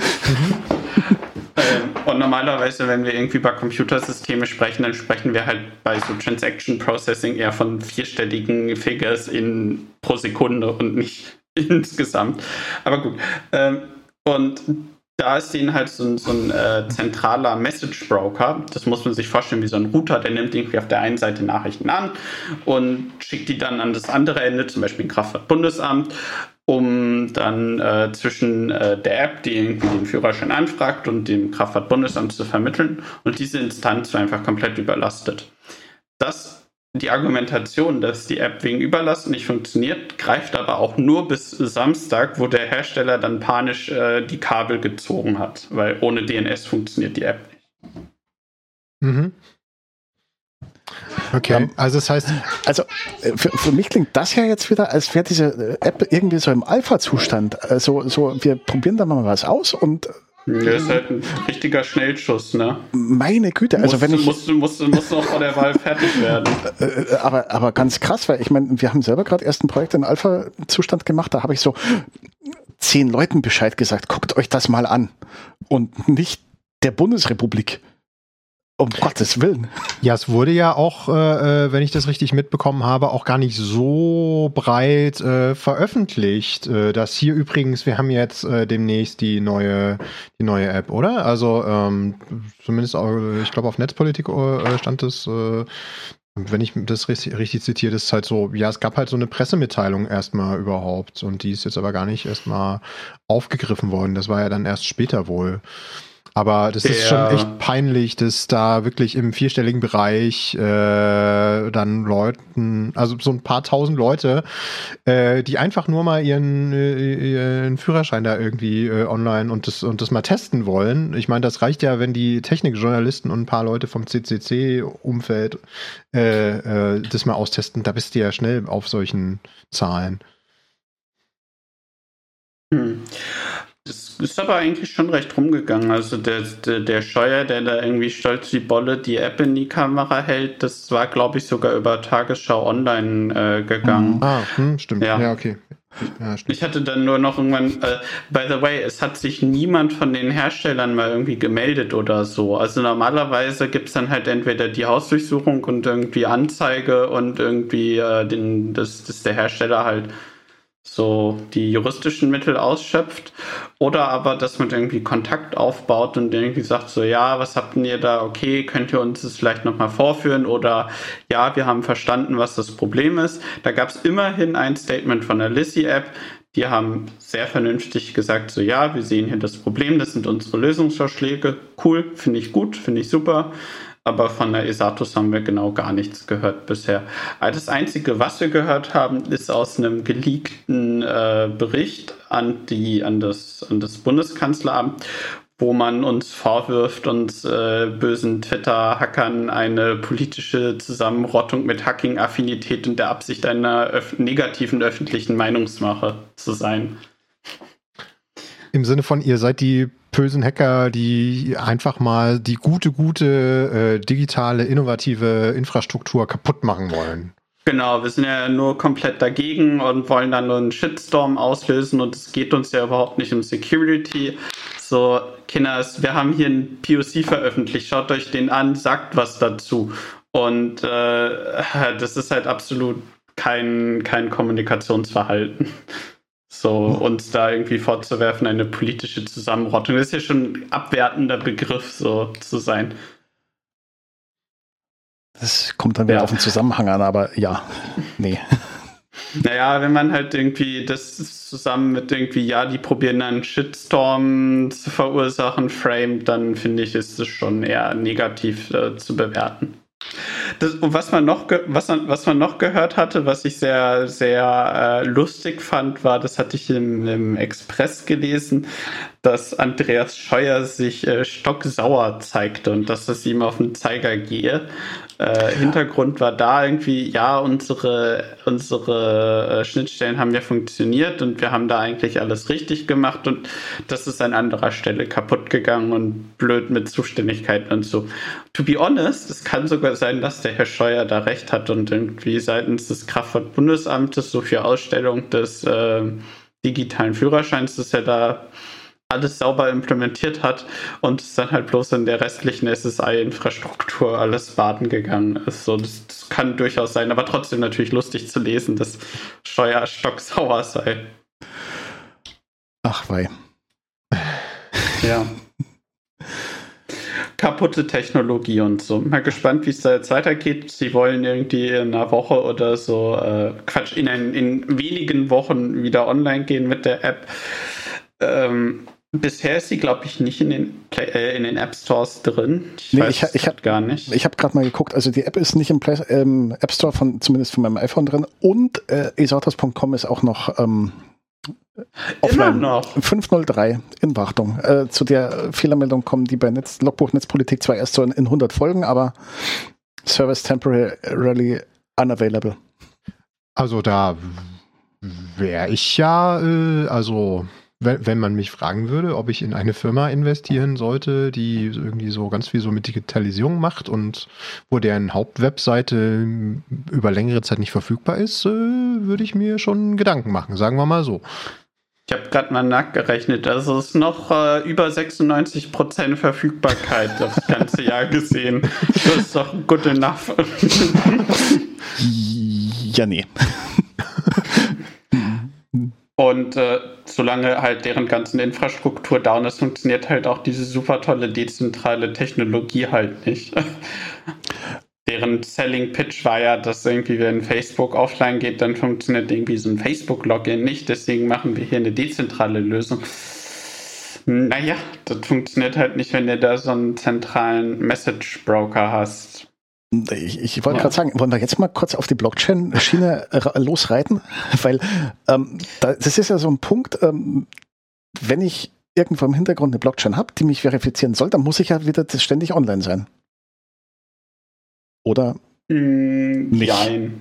Ähm, und normalerweise, wenn wir irgendwie über Computersysteme sprechen, dann sprechen wir halt bei so Transaction Processing eher von vierstelligen Figures in pro Sekunde und nicht insgesamt. Aber gut. Ähm, und da ist ihnen halt so, so ein äh, zentraler Message Broker. Das muss man sich vorstellen wie so ein Router, der nimmt irgendwie auf der einen Seite Nachrichten an und schickt die dann an das andere Ende, zum Beispiel ein Kraftfahrtbundesamt, um dann äh, zwischen äh, der App, die irgendwie den Führerschein anfragt, und dem Kraftfahrtbundesamt zu vermitteln. Und diese Instanz war einfach komplett überlastet. Das die Argumentation, dass die App wegen Überlast nicht funktioniert, greift aber auch nur bis Samstag, wo der Hersteller dann panisch äh, die Kabel gezogen hat, weil ohne DNS funktioniert die App nicht. Mhm. Okay, also das heißt. Also für, für, mich klingt das ja jetzt wieder, als wäre diese App irgendwie so im Alpha-Zustand. Also so, wir probieren da mal was aus und das ist halt ein richtiger Schnellschuss, ne? Meine Güte, also musst, wenn ich. Musst, musst, musst noch vor der Wahl fertig werden. Äh, äh, aber, aber ganz krass, weil ich meine, wir haben selber gerade erst ein Projekt in Alpha-Zustand gemacht, da habe ich so zehn Leuten Bescheid gesagt, guckt euch das mal an. Und nicht der Bundesrepublik. Um Gottes Willen. Ja, es wurde ja auch, äh, äh, wenn ich das richtig mitbekommen habe, auch gar nicht so breit äh, veröffentlicht. Äh, dass hier übrigens, wir haben jetzt äh, demnächst die neue, die neue App, oder? Also ähm, zumindest, auch, ich glaube, auf Netzpolitik äh, stand es. Äh, wenn ich das richtig, richtig zitiere, ist halt so, ja, es gab halt so eine Pressemitteilung erstmal überhaupt und die ist jetzt aber gar nicht erstmal aufgegriffen worden. Das war ja dann erst später wohl. Aber das ist schon echt peinlich, dass da wirklich im vierstelligen Bereich äh, dann Leuten, also so ein paar tausend Leute, äh, die einfach nur mal ihren, äh, ihren Führerschein da irgendwie äh, online und das, und das mal testen wollen. Ich meine, das reicht ja, wenn die Technikjournalisten und ein paar Leute vom CCC-Umfeld äh, äh, das mal austesten. Da bist du ja schnell auf solchen Zahlen. Hm. Das ist aber eigentlich schon recht rumgegangen. Also der, der, der Scheuer, der da irgendwie stolz wie Bolle die App in die Kamera hält, das war, glaube ich, sogar über Tagesschau online äh, gegangen. Mhm. Ah, hm, stimmt. Ja, ja okay. Ja, ich hatte dann nur noch irgendwann, äh, by the way, es hat sich niemand von den Herstellern mal irgendwie gemeldet oder so. Also normalerweise gibt es dann halt entweder die Hausdurchsuchung und irgendwie Anzeige und irgendwie äh, den, dass, dass der Hersteller halt so die juristischen Mittel ausschöpft oder aber, dass man irgendwie Kontakt aufbaut und irgendwie sagt so, ja, was habt ihr da? Okay, könnt ihr uns das vielleicht nochmal vorführen oder ja, wir haben verstanden, was das Problem ist. Da gab es immerhin ein Statement von der Lissy-App, die haben sehr vernünftig gesagt, so ja, wir sehen hier das Problem, das sind unsere Lösungsvorschläge. Cool, finde ich gut, finde ich super aber von der Esatus haben wir genau gar nichts gehört bisher. Das Einzige, was wir gehört haben, ist aus einem geleakten äh, Bericht an, die, an, das, an das Bundeskanzleramt, wo man uns vorwirft, uns äh, bösen Twitter-Hackern eine politische Zusammenrottung mit Hacking-Affinität und der Absicht einer öf negativen öffentlichen Meinungsmache zu sein. Im Sinne von, ihr seid die bösen Hacker, die einfach mal die gute, gute äh, digitale, innovative Infrastruktur kaputt machen wollen. Genau, wir sind ja nur komplett dagegen und wollen dann nur einen Shitstorm auslösen und es geht uns ja überhaupt nicht um Security. So, Kinders, wir haben hier einen POC veröffentlicht, schaut euch den an, sagt was dazu. Und äh, das ist halt absolut kein, kein Kommunikationsverhalten. So, uns da irgendwie vorzuwerfen, eine politische Zusammenrottung. Das ist ja schon ein abwertender Begriff, so zu sein. Das kommt dann wieder ja. auf den Zusammenhang an, aber ja, nee. Naja, wenn man halt irgendwie das zusammen mit irgendwie, ja, die probieren einen Shitstorm zu verursachen, frame, dann finde ich, ist es schon eher negativ äh, zu bewerten. Das, und was man noch, was man, was man noch gehört hatte, was ich sehr, sehr äh, lustig fand, war, das hatte ich im, im Express gelesen, dass Andreas Scheuer sich äh, stocksauer zeigte und dass es ihm auf den Zeiger gehe. Äh, Hintergrund war da irgendwie, ja, unsere, unsere äh, Schnittstellen haben ja funktioniert und wir haben da eigentlich alles richtig gemacht und das ist an anderer Stelle kaputt gegangen und blöd mit Zuständigkeiten und so. To be honest, es kann sogar sein, dass der Herr Scheuer da recht hat und irgendwie seitens des Kraftfahrtbundesamtes so viel Ausstellung des äh, digitalen Führerscheins, dass er da alles sauber implementiert hat und es dann halt bloß in der restlichen SSI-Infrastruktur alles baden gegangen ist. So, das, das, kann durchaus sein, aber trotzdem natürlich lustig zu lesen, dass Steuer stocksauer sei. Ach wei. Ja. Kaputte Technologie und so. Mal gespannt, wie es da jetzt weitergeht. Sie wollen irgendwie in einer Woche oder so, äh, Quatsch, in, ein, in wenigen Wochen wieder online gehen mit der App. Ähm, bisher ist sie, glaube ich, nicht in den, Play, äh, in den App Stores drin. Ich, nee, ich, ich habe gar nicht. Ich habe gerade mal geguckt. Also die App ist nicht im Play, ähm, App Store von zumindest von meinem iPhone drin und äh, esatos.com ist auch noch ähm, Offline noch. 503 in Wartung. Äh, zu der Fehlermeldung kommen die bei Netz, Logbuch Netzpolitik zwar erst so in, in 100 Folgen, aber Service temporarily unavailable. Also da wäre ich ja, äh, also wenn, wenn man mich fragen würde, ob ich in eine Firma investieren sollte, die irgendwie so ganz viel so mit Digitalisierung macht und wo deren Hauptwebseite über längere Zeit nicht verfügbar ist, äh, würde ich mir schon Gedanken machen, sagen wir mal so. Ich habe gerade mal nachgerechnet. Also es ist noch äh, über 96% Verfügbarkeit das ganze Jahr gesehen. Das ist doch good enough. ja, nee. Und äh, solange halt deren ganzen Infrastruktur down ist, funktioniert halt auch diese super tolle dezentrale Technologie halt nicht. deren Selling Pitch war ja, dass irgendwie, wenn Facebook offline geht, dann funktioniert irgendwie so ein Facebook-Login nicht. Deswegen machen wir hier eine dezentrale Lösung. Naja, das funktioniert halt nicht, wenn du da so einen zentralen Message-Broker hast. Ich, ich wollte ja. gerade sagen, wollen wir jetzt mal kurz auf die Blockchain-Schiene losreiten? Weil ähm, das ist ja so ein Punkt, ähm, wenn ich irgendwo im Hintergrund eine Blockchain habe, die mich verifizieren soll, dann muss ich ja wieder ständig online sein. Oder? Mm, nein.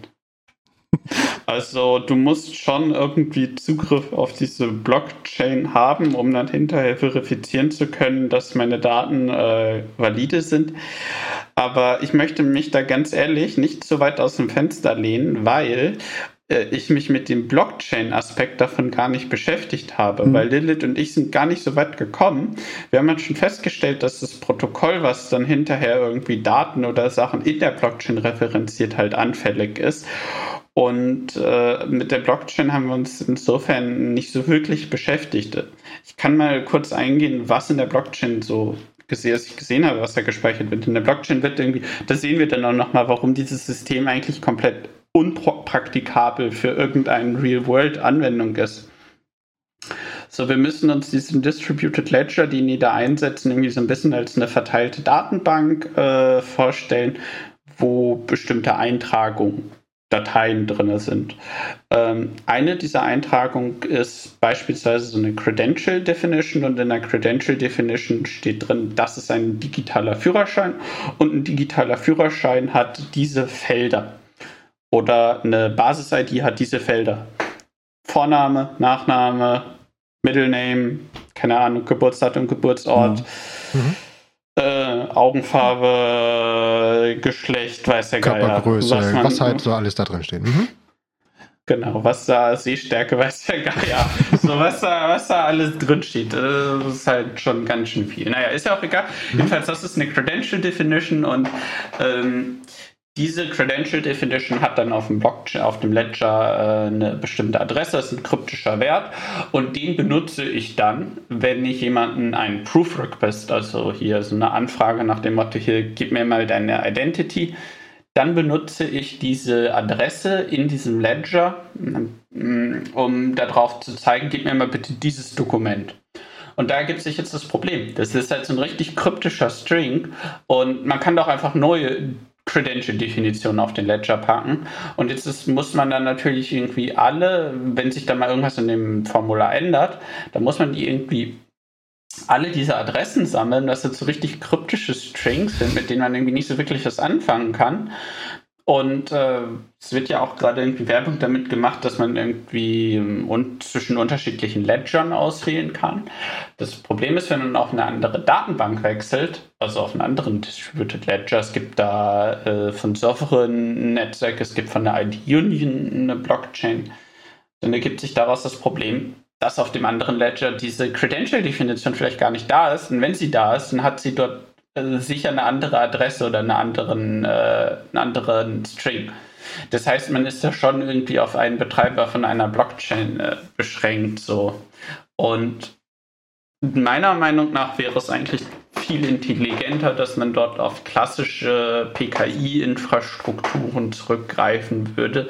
Also du musst schon irgendwie Zugriff auf diese Blockchain haben, um dann hinterher verifizieren zu können, dass meine Daten äh, valide sind. Aber ich möchte mich da ganz ehrlich nicht so weit aus dem Fenster lehnen, weil äh, ich mich mit dem Blockchain-Aspekt davon gar nicht beschäftigt habe, mhm. weil Lilith und ich sind gar nicht so weit gekommen. Wir haben halt schon festgestellt, dass das Protokoll, was dann hinterher irgendwie Daten oder Sachen in der Blockchain referenziert, halt anfällig ist. Und äh, mit der Blockchain haben wir uns insofern nicht so wirklich beschäftigt. Ich kann mal kurz eingehen, was in der Blockchain so gesehen, ich gesehen habe, was da gespeichert wird. In der Blockchain wird irgendwie, da sehen wir dann auch nochmal, warum dieses System eigentlich komplett unpraktikabel für irgendeine Real-World-Anwendung ist. So, wir müssen uns diesen Distributed Ledger, den die da einsetzen, irgendwie so ein bisschen als eine verteilte Datenbank äh, vorstellen, wo bestimmte Eintragungen Dateien drin sind. Ähm, eine dieser Eintragungen ist beispielsweise so eine Credential Definition und in der Credential Definition steht drin, das ist ein digitaler Führerschein und ein digitaler Führerschein hat diese Felder oder eine Basis-ID hat diese Felder. Vorname, Nachname, Middle Name, keine Ahnung, Geburtsdatum, Geburtsort. Mhm. Mhm äh, Augenfarbe, Geschlecht, weiß der Körpergröße, Geier. Was, man, was halt so alles da drin steht. Mhm. Genau, was da, Sehstärke, weiß der Geier. so, was da, was da alles drin steht, das ist halt schon ganz schön viel. Naja, ist ja auch egal. Mhm. Jedenfalls, das ist eine Credential Definition und ähm, diese Credential Definition hat dann auf dem Blockchain, auf dem Ledger äh, eine bestimmte Adresse, das ist ein kryptischer Wert und den benutze ich dann, wenn ich jemanden einen Proof Request, also hier so eine Anfrage nach dem Motto, hier gib mir mal deine Identity, dann benutze ich diese Adresse in diesem Ledger, mm, um darauf zu zeigen, gib mir mal bitte dieses Dokument. Und da gibt sich jetzt das Problem. Das ist halt so ein richtig kryptischer String und man kann doch einfach neue Credential-Definition auf den Ledger packen. Und jetzt ist, muss man dann natürlich irgendwie alle, wenn sich da mal irgendwas in dem Formular ändert, dann muss man die irgendwie alle diese Adressen sammeln, dass das so richtig kryptische Strings sind, mit denen man irgendwie nicht so wirklich was anfangen kann. Und äh, es wird ja auch gerade irgendwie Werbung damit gemacht, dass man irgendwie um, zwischen unterschiedlichen Ledgern auswählen kann. Das Problem ist, wenn man auf eine andere Datenbank wechselt, also auf einen anderen Distributed Ledger, es gibt da äh, von Sovereign Netzwerk, es gibt von der ID Union eine Blockchain, dann ergibt sich daraus das Problem, dass auf dem anderen Ledger diese Credential-Definition vielleicht gar nicht da ist. Und wenn sie da ist, dann hat sie dort sicher eine andere Adresse oder eine anderen, äh, einen anderen String. Das heißt, man ist ja schon irgendwie auf einen Betreiber von einer Blockchain äh, beschränkt. So. Und meiner Meinung nach wäre es eigentlich viel intelligenter, dass man dort auf klassische PKI-Infrastrukturen zurückgreifen würde,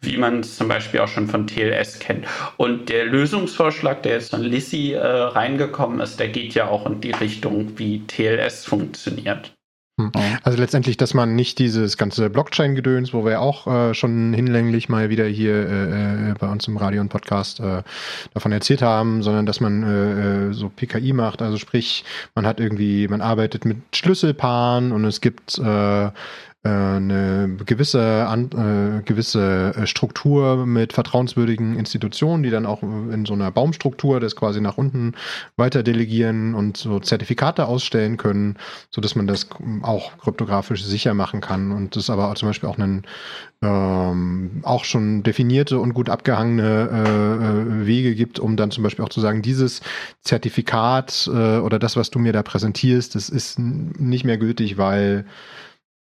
wie man es zum Beispiel auch schon von TLS kennt. Und der Lösungsvorschlag, der jetzt von Lissy äh, reingekommen ist, der geht ja auch in die Richtung, wie TLS funktioniert. Hm. Also letztendlich, dass man nicht dieses ganze Blockchain-Gedöns, wo wir auch äh, schon hinlänglich mal wieder hier äh, äh, bei uns im Radio und Podcast äh, davon erzählt haben, sondern dass man äh, äh so PKI macht, also sprich, man hat irgendwie, man arbeitet mit Schlüsselpaaren und es gibt eine gewisse, an, äh, gewisse äh, Struktur mit vertrauenswürdigen Institutionen, die dann auch in so einer Baumstruktur das quasi nach unten weiter delegieren und so Zertifikate ausstellen können, so dass man das auch kryptografisch sicher machen kann und das aber zum Beispiel auch einen ähm, auch schon definierte und gut abgehangene äh, äh, Wege gibt, um dann zum Beispiel auch zu sagen, dieses Zertifikat äh, oder das, was du mir da präsentierst, das ist nicht mehr gültig, weil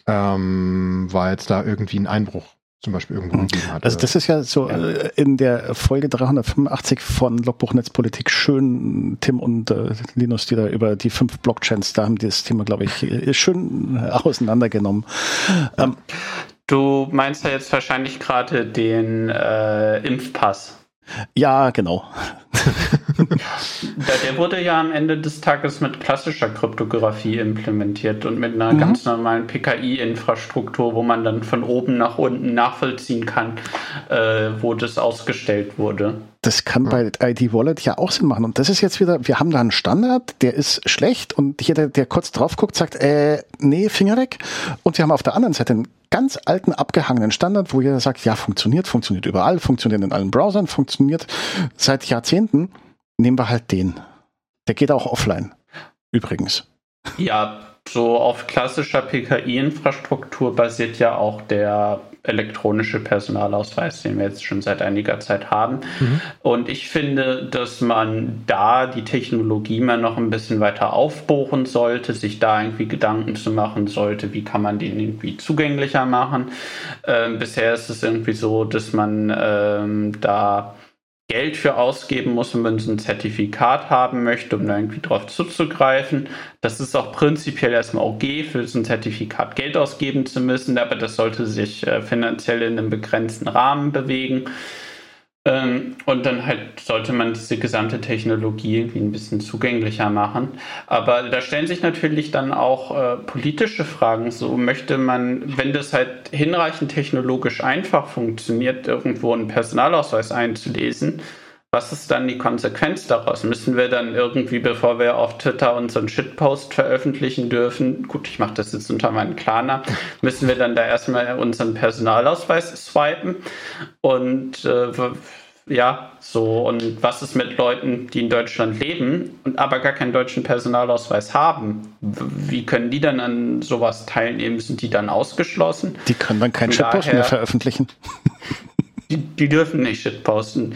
ähm, weil es da irgendwie einen Einbruch zum Beispiel irgendwo mhm. gegeben hat. Also das ist ja so äh, in der Folge 385 von Logbuch Netzpolitik schön, Tim und äh, Linus, die da über die fünf Blockchains, da haben die das Thema, glaube ich, äh, schön auseinandergenommen. Ähm, du meinst ja jetzt wahrscheinlich gerade den äh, Impfpass. Ja, genau. ja, der wurde ja am Ende des Tages mit klassischer Kryptographie implementiert und mit einer mhm. ganz normalen PKI-Infrastruktur, wo man dann von oben nach unten nachvollziehen kann, äh, wo das ausgestellt wurde. Das kann bei ID Wallet ja auch Sinn machen. Und das ist jetzt wieder, wir haben da einen Standard, der ist schlecht und jeder, der kurz drauf guckt, sagt, äh, nee, Finger weg. Und wir haben auf der anderen Seite einen ganz alten, abgehangenen Standard, wo jeder sagt, ja, funktioniert, funktioniert überall, funktioniert in allen Browsern, funktioniert seit Jahrzehnten. Nehmen wir halt den. Der geht auch offline. Übrigens. Ja, so auf klassischer PKI-Infrastruktur basiert ja auch der elektronische Personalausweis, den wir jetzt schon seit einiger Zeit haben. Mhm. Und ich finde, dass man da die Technologie mal noch ein bisschen weiter aufbohren sollte, sich da irgendwie Gedanken zu machen sollte, wie kann man den irgendwie zugänglicher machen. Ähm, bisher ist es irgendwie so, dass man ähm, da Geld für ausgeben muss, wenn man so ein Zertifikat haben möchte, um da irgendwie drauf zuzugreifen. Das ist auch prinzipiell erstmal okay, für so ein Zertifikat Geld ausgeben zu müssen, aber das sollte sich äh, finanziell in einem begrenzten Rahmen bewegen. Ähm, und dann halt sollte man diese gesamte Technologie irgendwie ein bisschen zugänglicher machen. Aber da stellen sich natürlich dann auch äh, politische Fragen. So möchte man, wenn das halt hinreichend technologisch einfach funktioniert, irgendwo einen Personalausweis einzulesen, was ist dann die Konsequenz daraus? Müssen wir dann irgendwie, bevor wir auf Twitter unseren Shitpost veröffentlichen dürfen, gut, ich mache das jetzt unter meinen Klarner, müssen wir dann da erstmal unseren Personalausweis swipen? Und äh, ja, so, und was ist mit Leuten, die in Deutschland leben und aber gar keinen deutschen Personalausweis haben? Wie können die dann an sowas teilnehmen? Sind die dann ausgeschlossen? Die können dann keinen Shitpost mehr veröffentlichen. Die, die dürfen nicht Shitposten.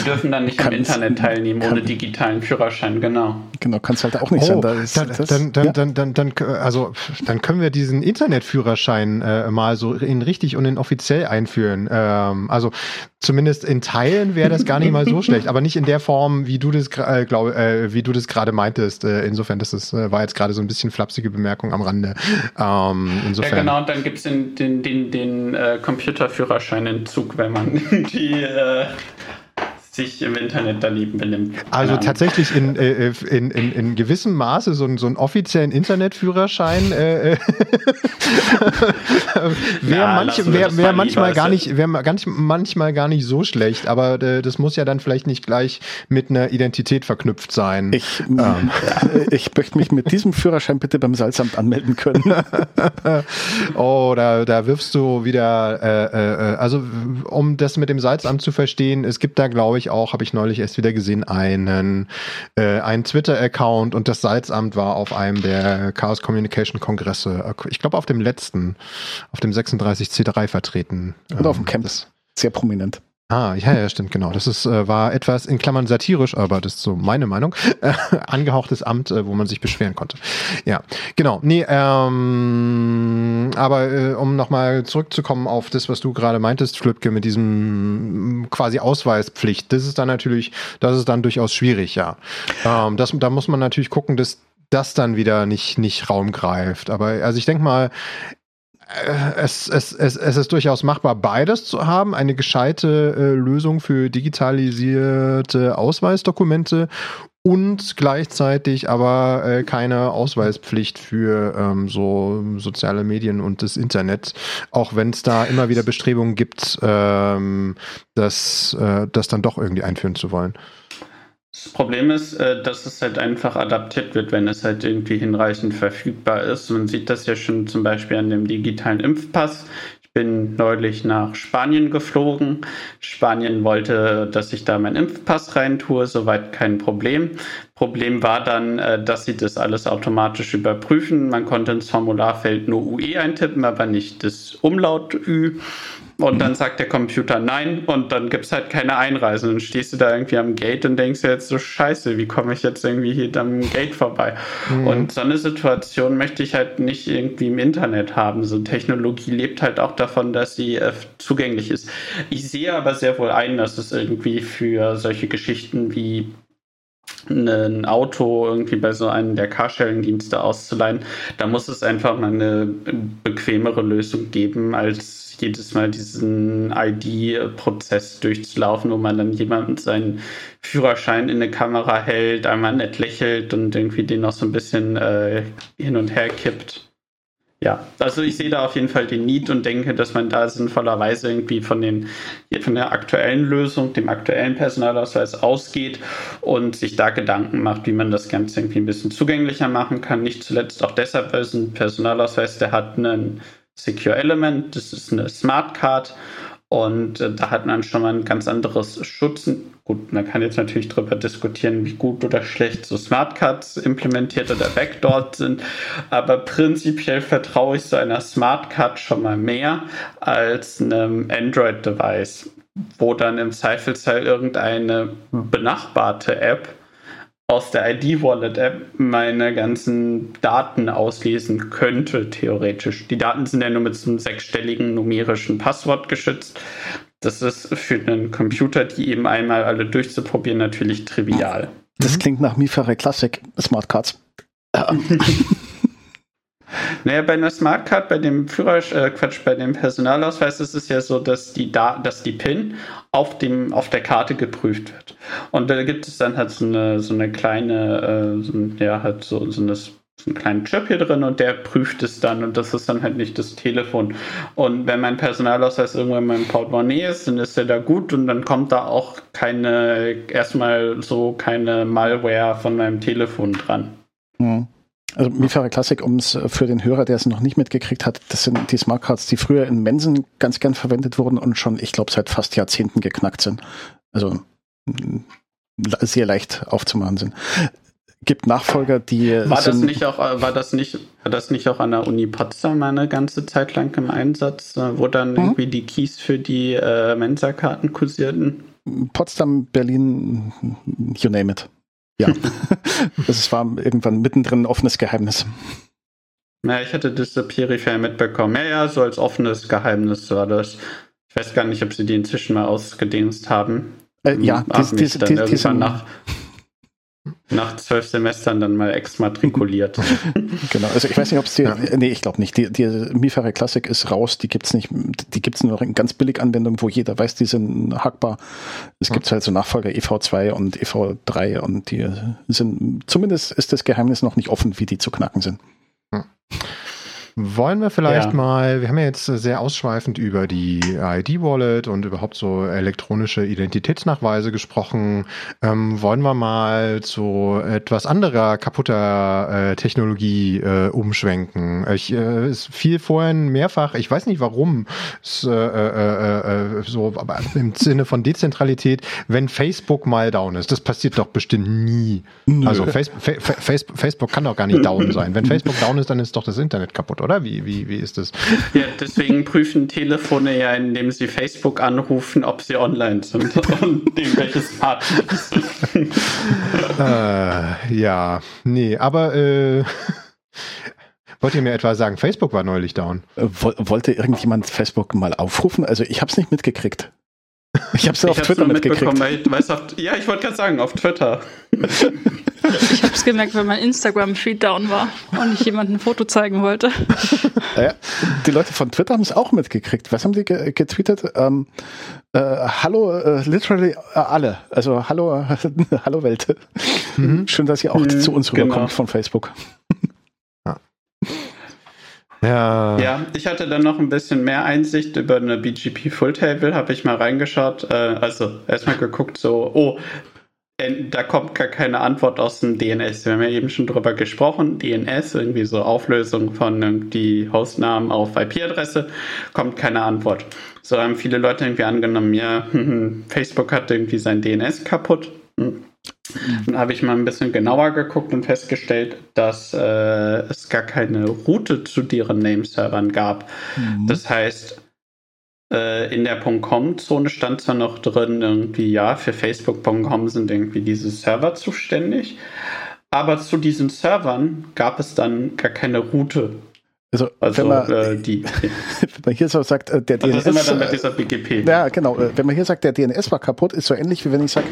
Die dürfen dann nicht kann, im Internet teilnehmen kann, ohne digitalen Führerschein, genau. Genau, kannst halt auch nicht oh, sein. Da ist, dann, das, dann, dann, ja. dann, dann, dann, also, dann können wir diesen Internetführerschein äh, mal so in richtig und in offiziell einführen. Ähm, also zumindest in Teilen wäre das gar nicht mal so schlecht, aber nicht in der Form, wie du das, äh, glaube, äh, wie du das gerade meintest. Äh, insofern, das ist, äh, war jetzt gerade so ein bisschen flapsige Bemerkung am Rande. Ähm, insofern. Ja, genau, und dann gibt es den, den, den, den äh, Computerführerscheinentzug, wenn man die äh, sich im Internet daneben benimmt. Also ja. tatsächlich in, äh, in, in, in gewissem Maße so, so einen offiziellen Internetführerschein äh, äh wäre ja, manch, wär, wär manchmal gar nicht wäre ganz manchmal gar nicht so schlecht, aber äh, das muss ja dann vielleicht nicht gleich mit einer Identität verknüpft sein. Ich, ähm. ich möchte mich mit diesem Führerschein bitte beim Salzamt anmelden können. oh, da, da wirfst du wieder äh, äh, also um das mit dem Salzamt zu verstehen, es gibt da glaube ich auch, habe ich neulich erst wieder gesehen, einen, äh, einen Twitter-Account und das Salzamt war auf einem der Chaos Communication Kongresse, ich glaube auf dem letzten, auf dem 36C3 vertreten. Und auf dem ähm, Campus. Sehr prominent. Ah, ja, ja, stimmt, genau. Das ist, äh, war etwas in Klammern satirisch, aber das ist so meine Meinung. Äh, angehauchtes Amt, äh, wo man sich beschweren konnte. Ja, genau. Nee, ähm, aber äh, um nochmal zurückzukommen auf das, was du gerade meintest, Flipke, mit diesem quasi Ausweispflicht, das ist dann natürlich, das ist dann durchaus schwierig, ja. Ähm, das, da muss man natürlich gucken, dass das dann wieder nicht, nicht Raum greift. Aber also ich denke mal, es, es, es, es ist durchaus machbar, beides zu haben. Eine gescheite äh, Lösung für digitalisierte Ausweisdokumente und gleichzeitig aber äh, keine Ausweispflicht für ähm, so soziale Medien und das Internet, auch wenn es da immer wieder Bestrebungen gibt, ähm, das, äh, das dann doch irgendwie einführen zu wollen. Das Problem ist, äh, dass es halt einfach adaptiert wird, wenn es halt irgendwie hinreichend verfügbar ist. Man sieht das ja schon zum Beispiel an dem digitalen Impfpass. Ich bin neulich nach Spanien geflogen. Spanien wollte, dass ich da meinen Impfpass reintue, soweit kein Problem. Problem war dann, äh, dass sie das alles automatisch überprüfen. Man konnte ins Formularfeld nur UE eintippen, aber nicht das Umlaut Ü. Und dann sagt der Computer nein und dann gibt es halt keine Einreise. Dann stehst du da irgendwie am Gate und denkst dir jetzt so, scheiße, wie komme ich jetzt irgendwie hier am Gate vorbei? Mhm. Und so eine Situation möchte ich halt nicht irgendwie im Internet haben. So Technologie lebt halt auch davon, dass sie äh, zugänglich ist. Ich sehe aber sehr wohl ein, dass es irgendwie für solche Geschichten wie ein Auto irgendwie bei so einem der Carsharing-Dienste auszuleihen, da muss es einfach mal eine bequemere Lösung geben, als jedes Mal diesen ID-Prozess durchzulaufen, wo man dann jemanden seinen Führerschein in eine Kamera hält, einmal nett lächelt und irgendwie den noch so ein bisschen äh, hin und her kippt. Ja, also ich sehe da auf jeden Fall den Need und denke, dass man da sinnvollerweise irgendwie von, den, von der aktuellen Lösung, dem aktuellen Personalausweis ausgeht und sich da Gedanken macht, wie man das Ganze irgendwie ein bisschen zugänglicher machen kann. Nicht zuletzt auch deshalb, weil es ein Personalausweis, der hat einen Secure Element, das ist eine Smart Card und äh, da hat man schon mal ein ganz anderes Schutzen. Gut, man kann jetzt natürlich darüber diskutieren, wie gut oder schlecht so Smart Cards implementiert oder backdoored sind, aber prinzipiell vertraue ich so einer Smart Card schon mal mehr als einem Android-Device, wo dann im Zweifelsfall irgendeine benachbarte App aus der ID-Wallet-App meine ganzen Daten auslesen könnte, theoretisch. Die Daten sind ja nur mit so einem sechsstelligen numerischen Passwort geschützt. Das ist für einen Computer, die eben einmal alle durchzuprobieren, natürlich trivial. Das klingt nach Mifare Classic Smart Cards. Naja, bei einer Smartcard, bei dem Führerschein, äh, Quatsch, bei dem Personalausweis ist es ja so, dass die, da dass die PIN auf, dem, auf der Karte geprüft wird. Und da gibt es dann halt so eine, so eine kleine, äh, so, ja, halt so, so eine so einen kleinen Chip hier drin und der prüft es dann und das ist dann halt nicht das Telefon. Und wenn mein Personalausweis irgendwann in meinem Portemonnaie ist, dann ist der da gut und dann kommt da auch keine, erstmal so keine Malware von meinem Telefon dran. Mhm. Also Mifare Classic, um es für den Hörer, der es noch nicht mitgekriegt hat, das sind die Smartcards, die früher in Mensen ganz gern verwendet wurden und schon, ich glaube, seit fast Jahrzehnten geknackt sind. Also sehr leicht aufzumachen sind. Gibt Nachfolger, die war das nicht auch war das nicht war das nicht auch an der Uni Potsdam eine ganze Zeit lang im Einsatz, wo dann mhm. irgendwie die Keys für die äh, Mensa-Karten kursierten? Potsdam, Berlin, you name it. Ja, das war irgendwann mittendrin ein offenes Geheimnis. Ja, ich hatte das peripher mitbekommen. Ja, ja, so als offenes Geheimnis war das. Ich weiß gar nicht, ob sie die inzwischen mal ausgedingst haben. Äh, ja, die, die, die, die, die nach, nach zwölf Semestern dann mal exmatrikuliert. genau, also ich weiß nicht, ob es die, ja. nee, ich glaube nicht. Die, die Mifare Classic ist raus, die gibt es nicht, die gibt es nur in ganz billig Anwendungen, wo jeder weiß, die sind hackbar. Es ja. gibt halt so Nachfolger EV2 und EV3 und die sind, zumindest ist das Geheimnis noch nicht offen, wie die zu knacken sind. Ja. Wollen wir vielleicht ja. mal, wir haben ja jetzt sehr ausschweifend über die ID-Wallet und überhaupt so elektronische Identitätsnachweise gesprochen. Ähm, wollen wir mal zu etwas anderer kaputter äh, Technologie äh, umschwenken? Ich, äh, es fiel vorhin mehrfach, ich weiß nicht warum, es, äh, äh, äh, so, aber im Sinne von Dezentralität, wenn Facebook mal down ist, das passiert doch bestimmt nie. Nö. Also Facebook, Facebook kann doch gar nicht down sein. Wenn Facebook down ist, dann ist doch das Internet kaputt. Oder? Wie, wie, wie ist das? Ja, deswegen prüfen Telefone ja, indem sie Facebook anrufen, ob sie online sind und dem welches Partner äh, ja, nee, aber äh, wollt ihr mir etwa sagen, Facebook war neulich down? Äh, wollte irgendjemand Facebook mal aufrufen? Also ich habe es nicht mitgekriegt. Ich habe es auf Twitter auf, ja, ich wollte gerade sagen, auf Twitter. Ich habe es gemerkt, weil mein Instagram-Feed down war und ich jemandem ein Foto zeigen wollte. Ja, die Leute von Twitter haben es auch mitgekriegt. Was haben die getweetet? Ähm, äh, hallo, äh, literally äh, alle. Also hallo, hallo Welt. Mhm. Schön, dass ihr auch mhm, zu uns rüberkommt genau. von Facebook. Ja. ja, ich hatte dann noch ein bisschen mehr Einsicht über eine BGP Full Table, habe ich mal reingeschaut. Äh, also erstmal geguckt, so, oh, da kommt gar keine Antwort aus dem DNS. Wir haben ja eben schon drüber gesprochen. DNS, irgendwie so Auflösung von die Hostnamen auf IP-Adresse, kommt keine Antwort. So haben viele Leute irgendwie angenommen, ja, Facebook hat irgendwie sein DNS kaputt. Hm. Dann habe ich mal ein bisschen genauer geguckt und festgestellt, dass äh, es gar keine Route zu deren Nameservern gab. Mhm. Das heißt, äh, in der .com-Zone stand zwar noch drin, irgendwie, ja, für Facebook.com sind irgendwie diese Server zuständig, aber zu diesen Servern gab es dann gar keine Route. Also, also wenn, man, äh, die, wenn man hier so sagt, äh, der DNS. Also mit dieser BGP. Ja, genau. Äh, wenn man hier sagt, der DNS war kaputt, ist so ähnlich wie wenn ich sage,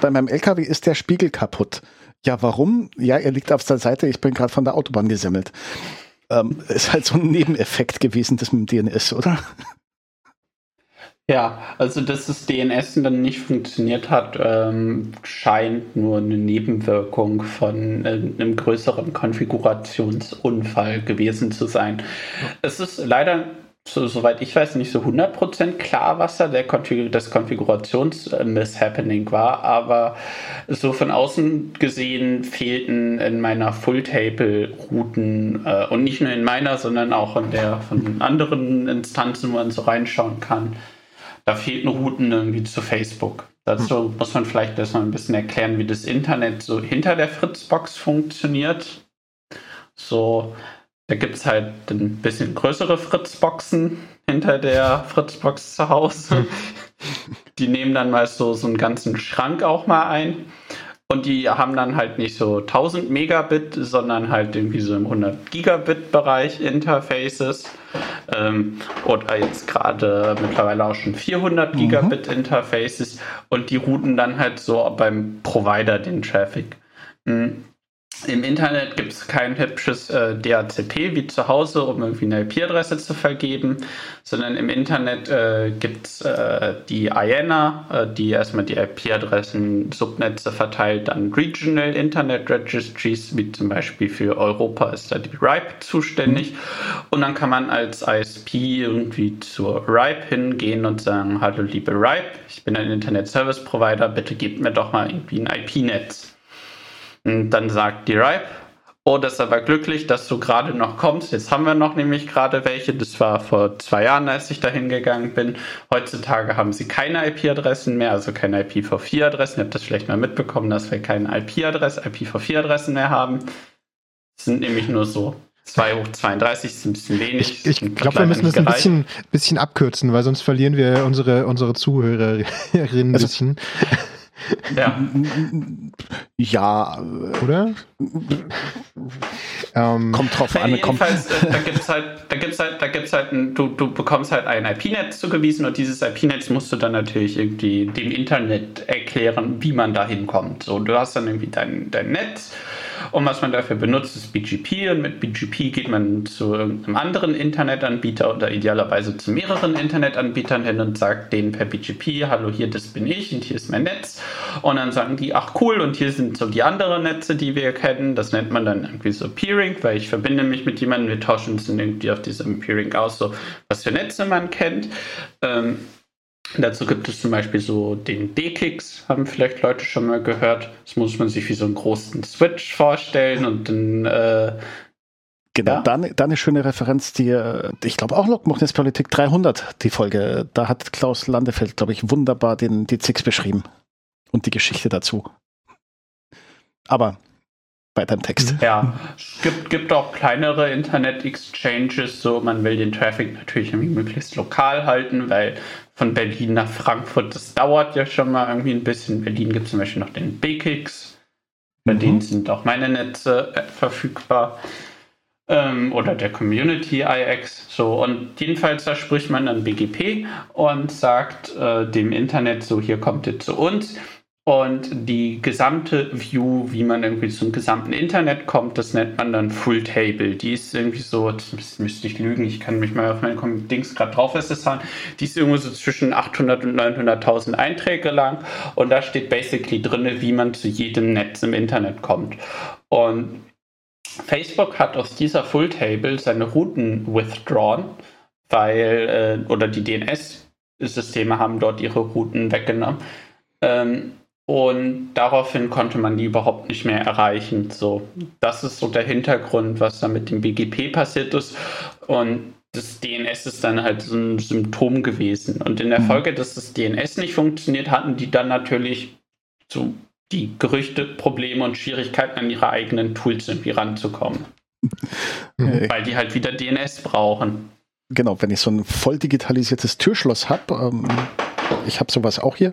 bei meinem LKW ist der Spiegel kaputt. Ja, warum? Ja, er liegt auf der Seite, ich bin gerade von der Autobahn gesemmelt. Ähm, ist halt so ein Nebeneffekt gewesen, das mit dem DNS, oder? Ja, also dass das DNS dann nicht funktioniert hat, ähm, scheint nur eine Nebenwirkung von äh, einem größeren Konfigurationsunfall gewesen zu sein. Es ist leider, so, soweit ich weiß, nicht so 100% klar, was da der Konfig das Konfigurations-Mishappening war, aber so von außen gesehen fehlten in meiner Full-Table-Routen äh, und nicht nur in meiner, sondern auch in der von anderen Instanzen, wo man so reinschauen kann da fehlten Routen irgendwie zu Facebook. Dazu hm. muss man vielleicht erstmal ein bisschen erklären, wie das Internet so hinter der Fritzbox funktioniert. So, da gibt es halt ein bisschen größere Fritzboxen hinter der Fritzbox zu Hause. Hm. Die nehmen dann mal so, so einen ganzen Schrank auch mal ein. Und die haben dann halt nicht so 1000 Megabit, sondern halt irgendwie so im 100 Gigabit Bereich Interfaces. Ähm, oder jetzt gerade mittlerweile auch schon 400 mhm. Gigabit Interfaces. Und die routen dann halt so beim Provider den Traffic. Mhm. Im Internet gibt es kein hübsches äh, DHCP wie zu Hause, um irgendwie eine IP-Adresse zu vergeben, sondern im Internet äh, gibt es äh, die IANA, äh, die erstmal die IP-Adressen, Subnetze verteilt an Regional Internet Registries, wie zum Beispiel für Europa ist da die RIPE zuständig. Und dann kann man als ISP irgendwie zur RIPE hingehen und sagen, hallo liebe RIPE, ich bin ein Internet Service Provider, bitte gebt mir doch mal irgendwie ein IP-Netz. Und dann sagt die Ripe, oh, das ist aber glücklich, dass du gerade noch kommst. Jetzt haben wir noch nämlich gerade welche. Das war vor zwei Jahren, als ich da hingegangen bin. Heutzutage haben sie keine IP-Adressen mehr, also keine IPv4-Adressen. Ihr habt das vielleicht mal mitbekommen, dass wir keine IP-Adresse, IPv4-Adressen mehr haben. Das sind nämlich nur so 2 hoch 32 ist ein bisschen wenig. Ich, ich glaube, wir müssen das ein bisschen, bisschen abkürzen, weil sonst verlieren wir unsere, unsere Zuhörerinnen ein also, bisschen. Ja. ja. Oder? ähm, kommt drauf an. Jedenfalls, kommt. Äh, da gibt es halt, da gibt's halt, da gibt's halt ein, du, du bekommst halt ein IP-Netz zugewiesen und dieses IP-Netz musst du dann natürlich irgendwie dem Internet erklären, wie man da hinkommt. So, du hast dann irgendwie dein, dein Netz und was man dafür benutzt, ist BGP. Und mit BGP geht man zu irgendeinem anderen Internetanbieter oder idealerweise zu mehreren Internetanbietern hin und sagt denen per BGP, hallo, hier, das bin ich und hier ist mein Netz. Und dann sagen die, ach cool, und hier sind so die anderen Netze, die wir kennen. Das nennt man dann irgendwie so Peering, weil ich verbinde mich mit jemandem, wir tauschen uns irgendwie auf diesem Peering aus, so was für Netze man kennt. Ähm, Dazu gibt es zum Beispiel so den D-Kicks, haben vielleicht Leute schon mal gehört. Das muss man sich wie so einen großen Switch vorstellen und dann. Äh, genau, ja. dann, dann eine schöne Referenz, die, äh, ich glaube auch Politik 300, die Folge. Da hat Klaus Landefeld, glaube ich, wunderbar den, Zix beschrieben und die Geschichte dazu. Aber weiter im Text. Ja, es gibt, gibt auch kleinere Internet-Exchanges, so man will den Traffic natürlich irgendwie möglichst lokal halten, weil von Berlin nach Frankfurt, das dauert ja schon mal irgendwie ein bisschen. In Berlin gibt es zum Beispiel noch den BKIX, bei mhm. denen sind auch meine Netze äh, verfügbar. Ähm, oder der Community IX. So, und jedenfalls da spricht man dann BGP und sagt äh, dem Internet so, hier kommt ihr zu uns. Und die gesamte View, wie man irgendwie zum gesamten Internet kommt, das nennt man dann Full Table. Die ist irgendwie so, das müsste ich lügen, ich kann mich mal auf meinen Dings gerade drauf festhalten. Die ist irgendwo so zwischen 800 und 900.000 Einträge lang. Und da steht basically drin, wie man zu jedem Netz im Internet kommt. Und Facebook hat aus dieser Full Table seine Routen withdrawn, weil, äh, oder die DNS-Systeme haben dort ihre Routen weggenommen. Ähm, und daraufhin konnte man die überhaupt nicht mehr erreichen. So, das ist so der Hintergrund, was da mit dem BGP passiert ist. Und das DNS ist dann halt so ein Symptom gewesen. Und in der mhm. Folge, dass das DNS nicht funktioniert, hatten die dann natürlich so die Gerüchte, Probleme und Schwierigkeiten an ihre eigenen Tools irgendwie ranzukommen. Mhm. Weil die halt wieder DNS brauchen. Genau, wenn ich so ein voll digitalisiertes Türschloss habe, ähm, ich habe sowas auch hier,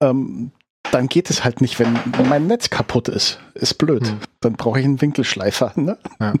ähm, dann geht es halt nicht, wenn mein Netz kaputt ist. Ist blöd. Hm. Dann brauche ich einen Winkelschleifer. Ne? Ja.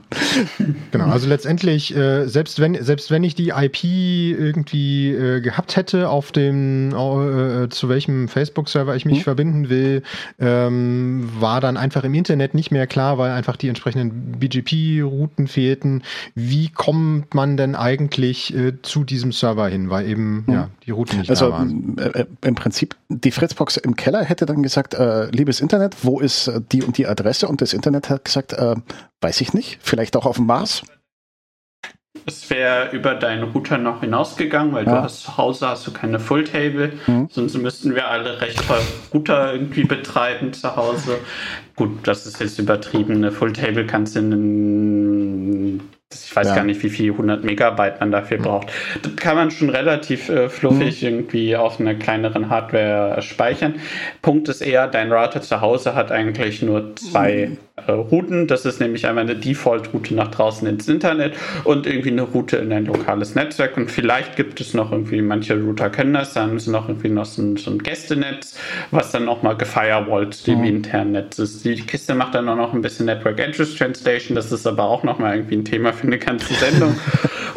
genau, also letztendlich, äh, selbst, wenn, selbst wenn ich die IP irgendwie äh, gehabt hätte, auf dem, äh, zu welchem Facebook-Server ich mich hm. verbinden will, ähm, war dann einfach im Internet nicht mehr klar, weil einfach die entsprechenden BGP-Routen fehlten. Wie kommt man denn eigentlich äh, zu diesem Server hin? Weil eben hm. ja, die Routen nicht also, da waren. Also im Prinzip, die Fritzbox im Keller hätte dann gesagt, äh, liebes Internet, wo ist äh, die und die Adresse? Und das Internet hat gesagt, äh, weiß ich nicht, vielleicht auch auf dem Mars. Es wäre über deinen Router noch hinausgegangen, weil ja. du hast zu Hause hast du keine Full-Table, mhm. sonst müssten wir alle recht voll Router irgendwie betreiben zu Hause. Gut, das ist jetzt übertrieben. Eine Full-Table kannst du in ich weiß ja. gar nicht, wie viel 100 Megabyte man dafür braucht. Das kann man schon relativ äh, fluffig mhm. irgendwie auf einer kleineren Hardware speichern. Punkt ist eher, dein Router zu Hause hat eigentlich nur zwei mhm. äh, Routen. Das ist nämlich einmal eine Default-Route nach draußen ins Internet und irgendwie eine Route in ein lokales Netzwerk. Und vielleicht gibt es noch irgendwie, manche Router können das, dann ist noch irgendwie noch so ein, so ein Gästenetz, was dann nochmal gefirewallt dem mhm. internen Netz ist. Die Kiste macht dann auch noch ein bisschen Network Address Translation. Das ist aber auch nochmal irgendwie ein Thema für eine ganze Sendung.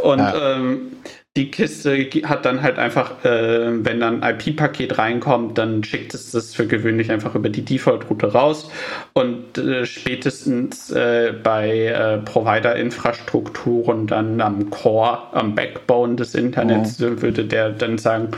Und ja. ähm, die Kiste hat dann halt einfach, äh, wenn dann ein IP-Paket reinkommt, dann schickt es das für gewöhnlich einfach über die Default-Route raus. Und äh, spätestens äh, bei äh, Provider-Infrastrukturen dann am Core, am Backbone des Internets, oh. würde der dann sagen,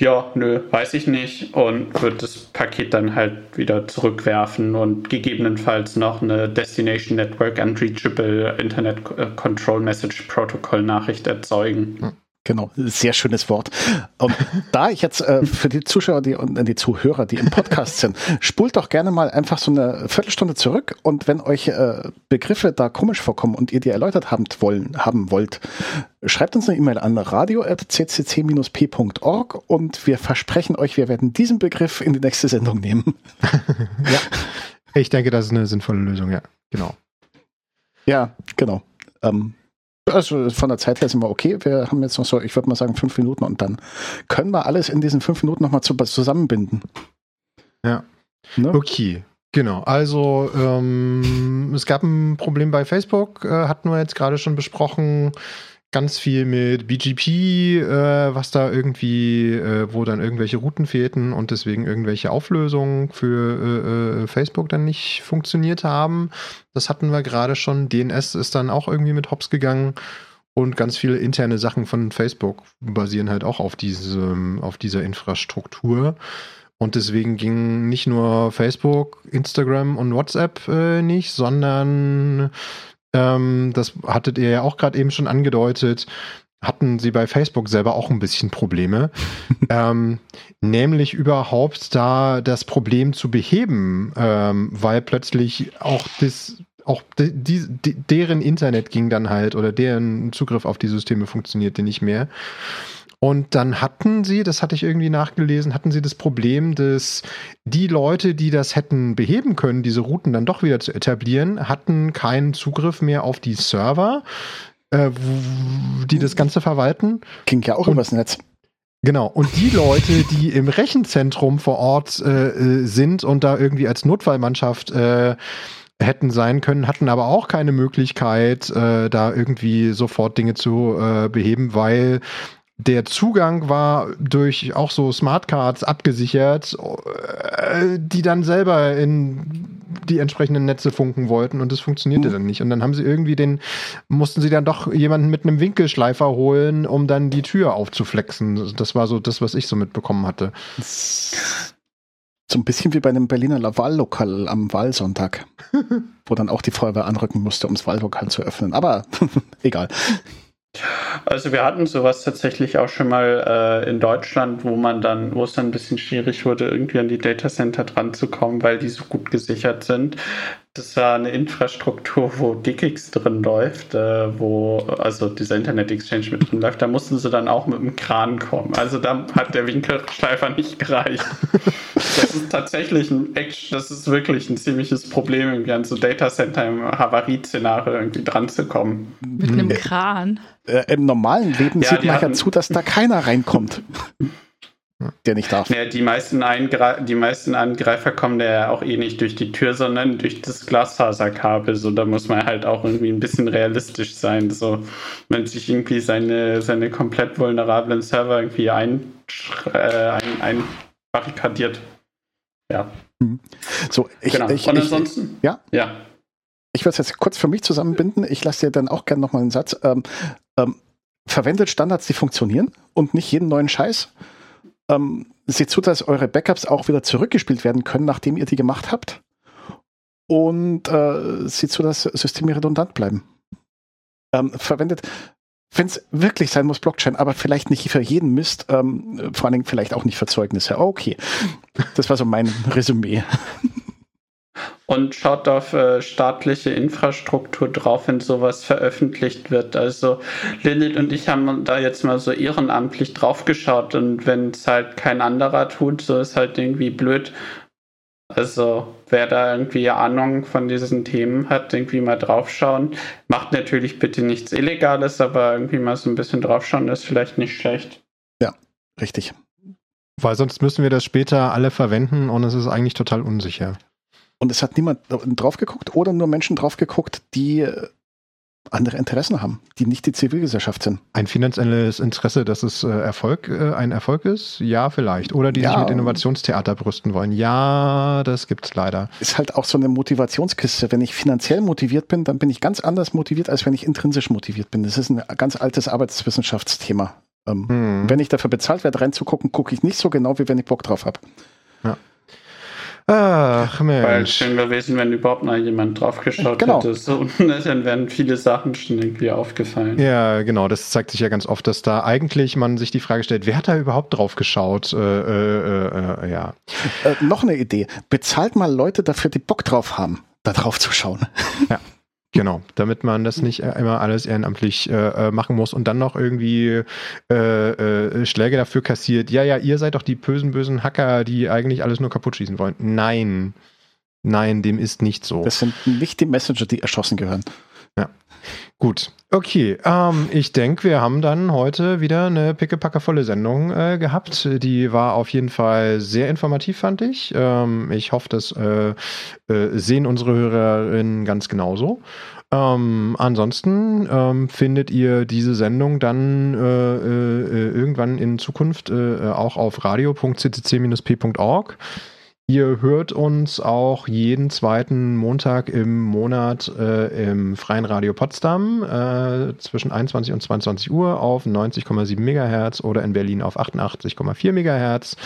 ja, nö, weiß ich nicht und wird das Paket dann halt wieder zurückwerfen und gegebenenfalls noch eine Destination Network Unreachable Internet Control Message Protocol Nachricht erzeugen. Genau, sehr schönes Wort. Und da ich jetzt äh, für die Zuschauer die, und äh, die Zuhörer, die im Podcast sind, spult doch gerne mal einfach so eine Viertelstunde zurück und wenn euch äh, Begriffe da komisch vorkommen und ihr die erläutert haben, wollen, haben wollt, schreibt uns eine E-Mail an radio.ccc-p.org und wir versprechen euch, wir werden diesen Begriff in die nächste Sendung nehmen. ja, ich denke, das ist eine sinnvolle Lösung, ja, genau. Ja, genau. Ähm, also von der Zeit her sind wir okay. Wir haben jetzt noch so, ich würde mal sagen, fünf Minuten und dann können wir alles in diesen fünf Minuten nochmal zu, zusammenbinden. Ja. Ne? Okay. Genau, also ähm, es gab ein Problem bei Facebook, äh, hatten wir jetzt gerade schon besprochen ganz viel mit BGP, äh, was da irgendwie, äh, wo dann irgendwelche Routen fehlten und deswegen irgendwelche Auflösungen für äh, äh Facebook dann nicht funktioniert haben. Das hatten wir gerade schon. DNS ist dann auch irgendwie mit Hops gegangen. Und ganz viele interne Sachen von Facebook basieren halt auch auf, diesem, auf dieser Infrastruktur. Und deswegen ging nicht nur Facebook, Instagram und WhatsApp äh, nicht, sondern ähm, das hattet ihr ja auch gerade eben schon angedeutet, hatten sie bei Facebook selber auch ein bisschen Probleme, ähm, nämlich überhaupt da das Problem zu beheben, ähm, weil plötzlich auch das auch die, die, deren Internet ging dann halt oder deren Zugriff auf die Systeme funktionierte nicht mehr. Und dann hatten sie, das hatte ich irgendwie nachgelesen, hatten sie das Problem, dass die Leute, die das hätten beheben können, diese Routen dann doch wieder zu etablieren, hatten keinen Zugriff mehr auf die Server, äh, die das Ganze verwalten. Ging ja auch Und- übers Netz. Genau. Und die Leute, die im Rechenzentrum vor Ort äh, äh, sind und da irgendwie als Notfallmannschaft äh, hätten sein können, hatten aber auch keine Möglichkeit, äh, da irgendwie sofort Dinge zu äh, beheben, weil der Zugang war durch auch so Smartcards abgesichert, äh, die dann selber in die entsprechenden Netze funken wollten und das funktionierte Mhm. dann nicht. Und dann haben sie irgendwie den, mussten sie dann doch jemanden mit einem Winkelschleifer holen, um dann die Tür aufzuflexen. Das war so das, was ich so mitbekommen hatte. So ein bisschen wie bei einem Berliner Wahllokal am Wahlsonntag, wo dann auch die Feuerwehr anrücken musste, um das Wahllokal zu öffnen. Aber egal. Also wir hatten sowas tatsächlich auch schon mal äh, in Deutschland, wo man dann, wo es dann ein bisschen schwierig wurde, irgendwie an die Datacenter dran zu kommen, weil die so gut gesichert sind. Das war eine Infrastruktur, wo DickX drin läuft, äh, wo also dieser Internet Exchange mit drin läuft. Da mussten sie dann auch mit dem Kran kommen. Also da hat der Winkelschleifer nicht gereicht. Das ist tatsächlich ein, Act- das ist wirklich ein ziemliches Problem, irgendwie an so Datacenter im Havarie-Szenario irgendwie dran zu kommen. Mit einem Kran. Äh, Im normalen Leben Ja, sieht man ja zu, dass da keiner reinkommt, der nicht darf. Ja, die meisten, Eingre die meisten Angreifer kommen ja auch eh nicht durch die Tür, sondern durch das Glasfaserkabel. So, da muss man halt auch irgendwie ein bisschen realistisch sein. So, wenn sich irgendwie seine, seine komplett vulnerablen Server irgendwie ein, äh, ein, einbarrikadiert. Ja, So, ich, genau. ich, Und ich, ansonsten? ja? Ja. ich würde es jetzt kurz für mich zusammenbinden. Ich lasse dir dann auch gerne nochmal einen Satz. Ähm, ähm, verwendet Standards, die funktionieren und nicht jeden neuen Scheiß. Ähm, seht zu, dass eure Backups auch wieder zurückgespielt werden können, nachdem ihr die gemacht habt. Und äh, seht zu, dass Systeme redundant bleiben. Ähm, verwendet, wenn es wirklich sein muss, Blockchain, aber vielleicht nicht für jeden Mist, ähm, vor allen Dingen vielleicht auch nicht für Zeugnisse. Okay, das war so mein Resümee. Und schaut auf äh, staatliche Infrastruktur drauf, wenn sowas veröffentlicht wird. Also Lilith und ich haben da jetzt mal so ehrenamtlich drauf geschaut und wenn es halt kein anderer tut, so ist halt irgendwie blöd. Also wer da irgendwie Ahnung von diesen Themen hat, irgendwie mal draufschauen. Macht natürlich bitte nichts Illegales, aber irgendwie mal so ein bisschen draufschauen ist vielleicht nicht schlecht. Richtig. Weil sonst müssen wir das später alle verwenden und es ist eigentlich total unsicher. Und es hat niemand drauf geguckt oder nur Menschen drauf geguckt, die äh, andere Interessen haben, die nicht die Zivilgesellschaft sind. Ein finanzielles Interesse, dass es äh, Erfolg, äh, ein Erfolg ist? Ja, vielleicht. Oder die sich Ja. mit Innovationstheater brüsten wollen? Ja, das gibt's leider. Ist halt auch so eine Motivationskiste. Wenn ich finanziell motiviert bin, dann bin ich ganz anders motiviert, als wenn ich intrinsisch motiviert bin. Das ist ein ganz altes Arbeitswissenschaftsthema. Ähm, Hm. Wenn ich dafür bezahlt werde, reinzugucken, gucke ich nicht so genau, wie wenn ich Bock drauf habe. Ach, Weil es Mensch. schön gewesen, wenn überhaupt mal jemand draufgeschaut Genau. hätte. So, dann wären viele Sachen schon irgendwie aufgefallen. Ja, genau. Das zeigt sich ja ganz oft, dass da eigentlich man sich die Frage stellt, wer hat da überhaupt drauf geschaut? Äh, äh, äh, äh, ja. Äh, noch eine Idee. Bezahlt mal Leute dafür, die Bock drauf haben, da drauf zu schauen. Genau, damit man das nicht äh, immer alles ehrenamtlich äh, äh, machen muss und dann noch irgendwie äh, äh, Schläge dafür kassiert. Ja, ja, ihr seid doch die bösen, bösen Hacker, die eigentlich alles nur kaputt schießen wollen. Nein, nein, dem ist nicht so. Das sind nicht die Messenger, die erschossen gehören. Gut, okay. Ähm, ich denke, wir haben dann heute wieder eine pickepackevolle Sendung äh, gehabt. Die war auf jeden Fall sehr informativ, fand ich. Ähm, ich hoffe, das äh, äh, sehen unsere Hörerinnen ganz genauso. Ähm, ansonsten ähm, findet ihr diese Sendung dann äh, äh, irgendwann in Zukunft äh, auch auf radio.ccc-p.org. Ihr hört uns auch jeden zweiten Montag im Monat äh, im Freien Radio Potsdam äh, zwischen 21 und 22 Uhr auf 90,7 Megahertz oder in Berlin auf 88,4 Megahertz.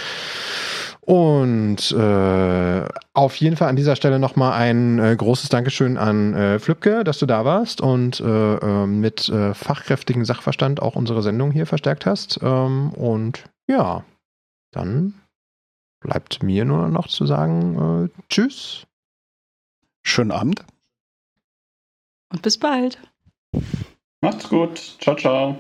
Und äh, auf jeden Fall an dieser Stelle nochmal ein äh, großes Dankeschön an äh, Flübke, dass du da warst und äh, äh, mit äh, fachkräftigem Sachverstand auch unsere Sendung hier verstärkt hast. Ähm, und ja, dann bleibt mir nur noch zu sagen, äh, tschüss. Schönen Abend. Und bis bald. Macht's gut. Ciao, ciao.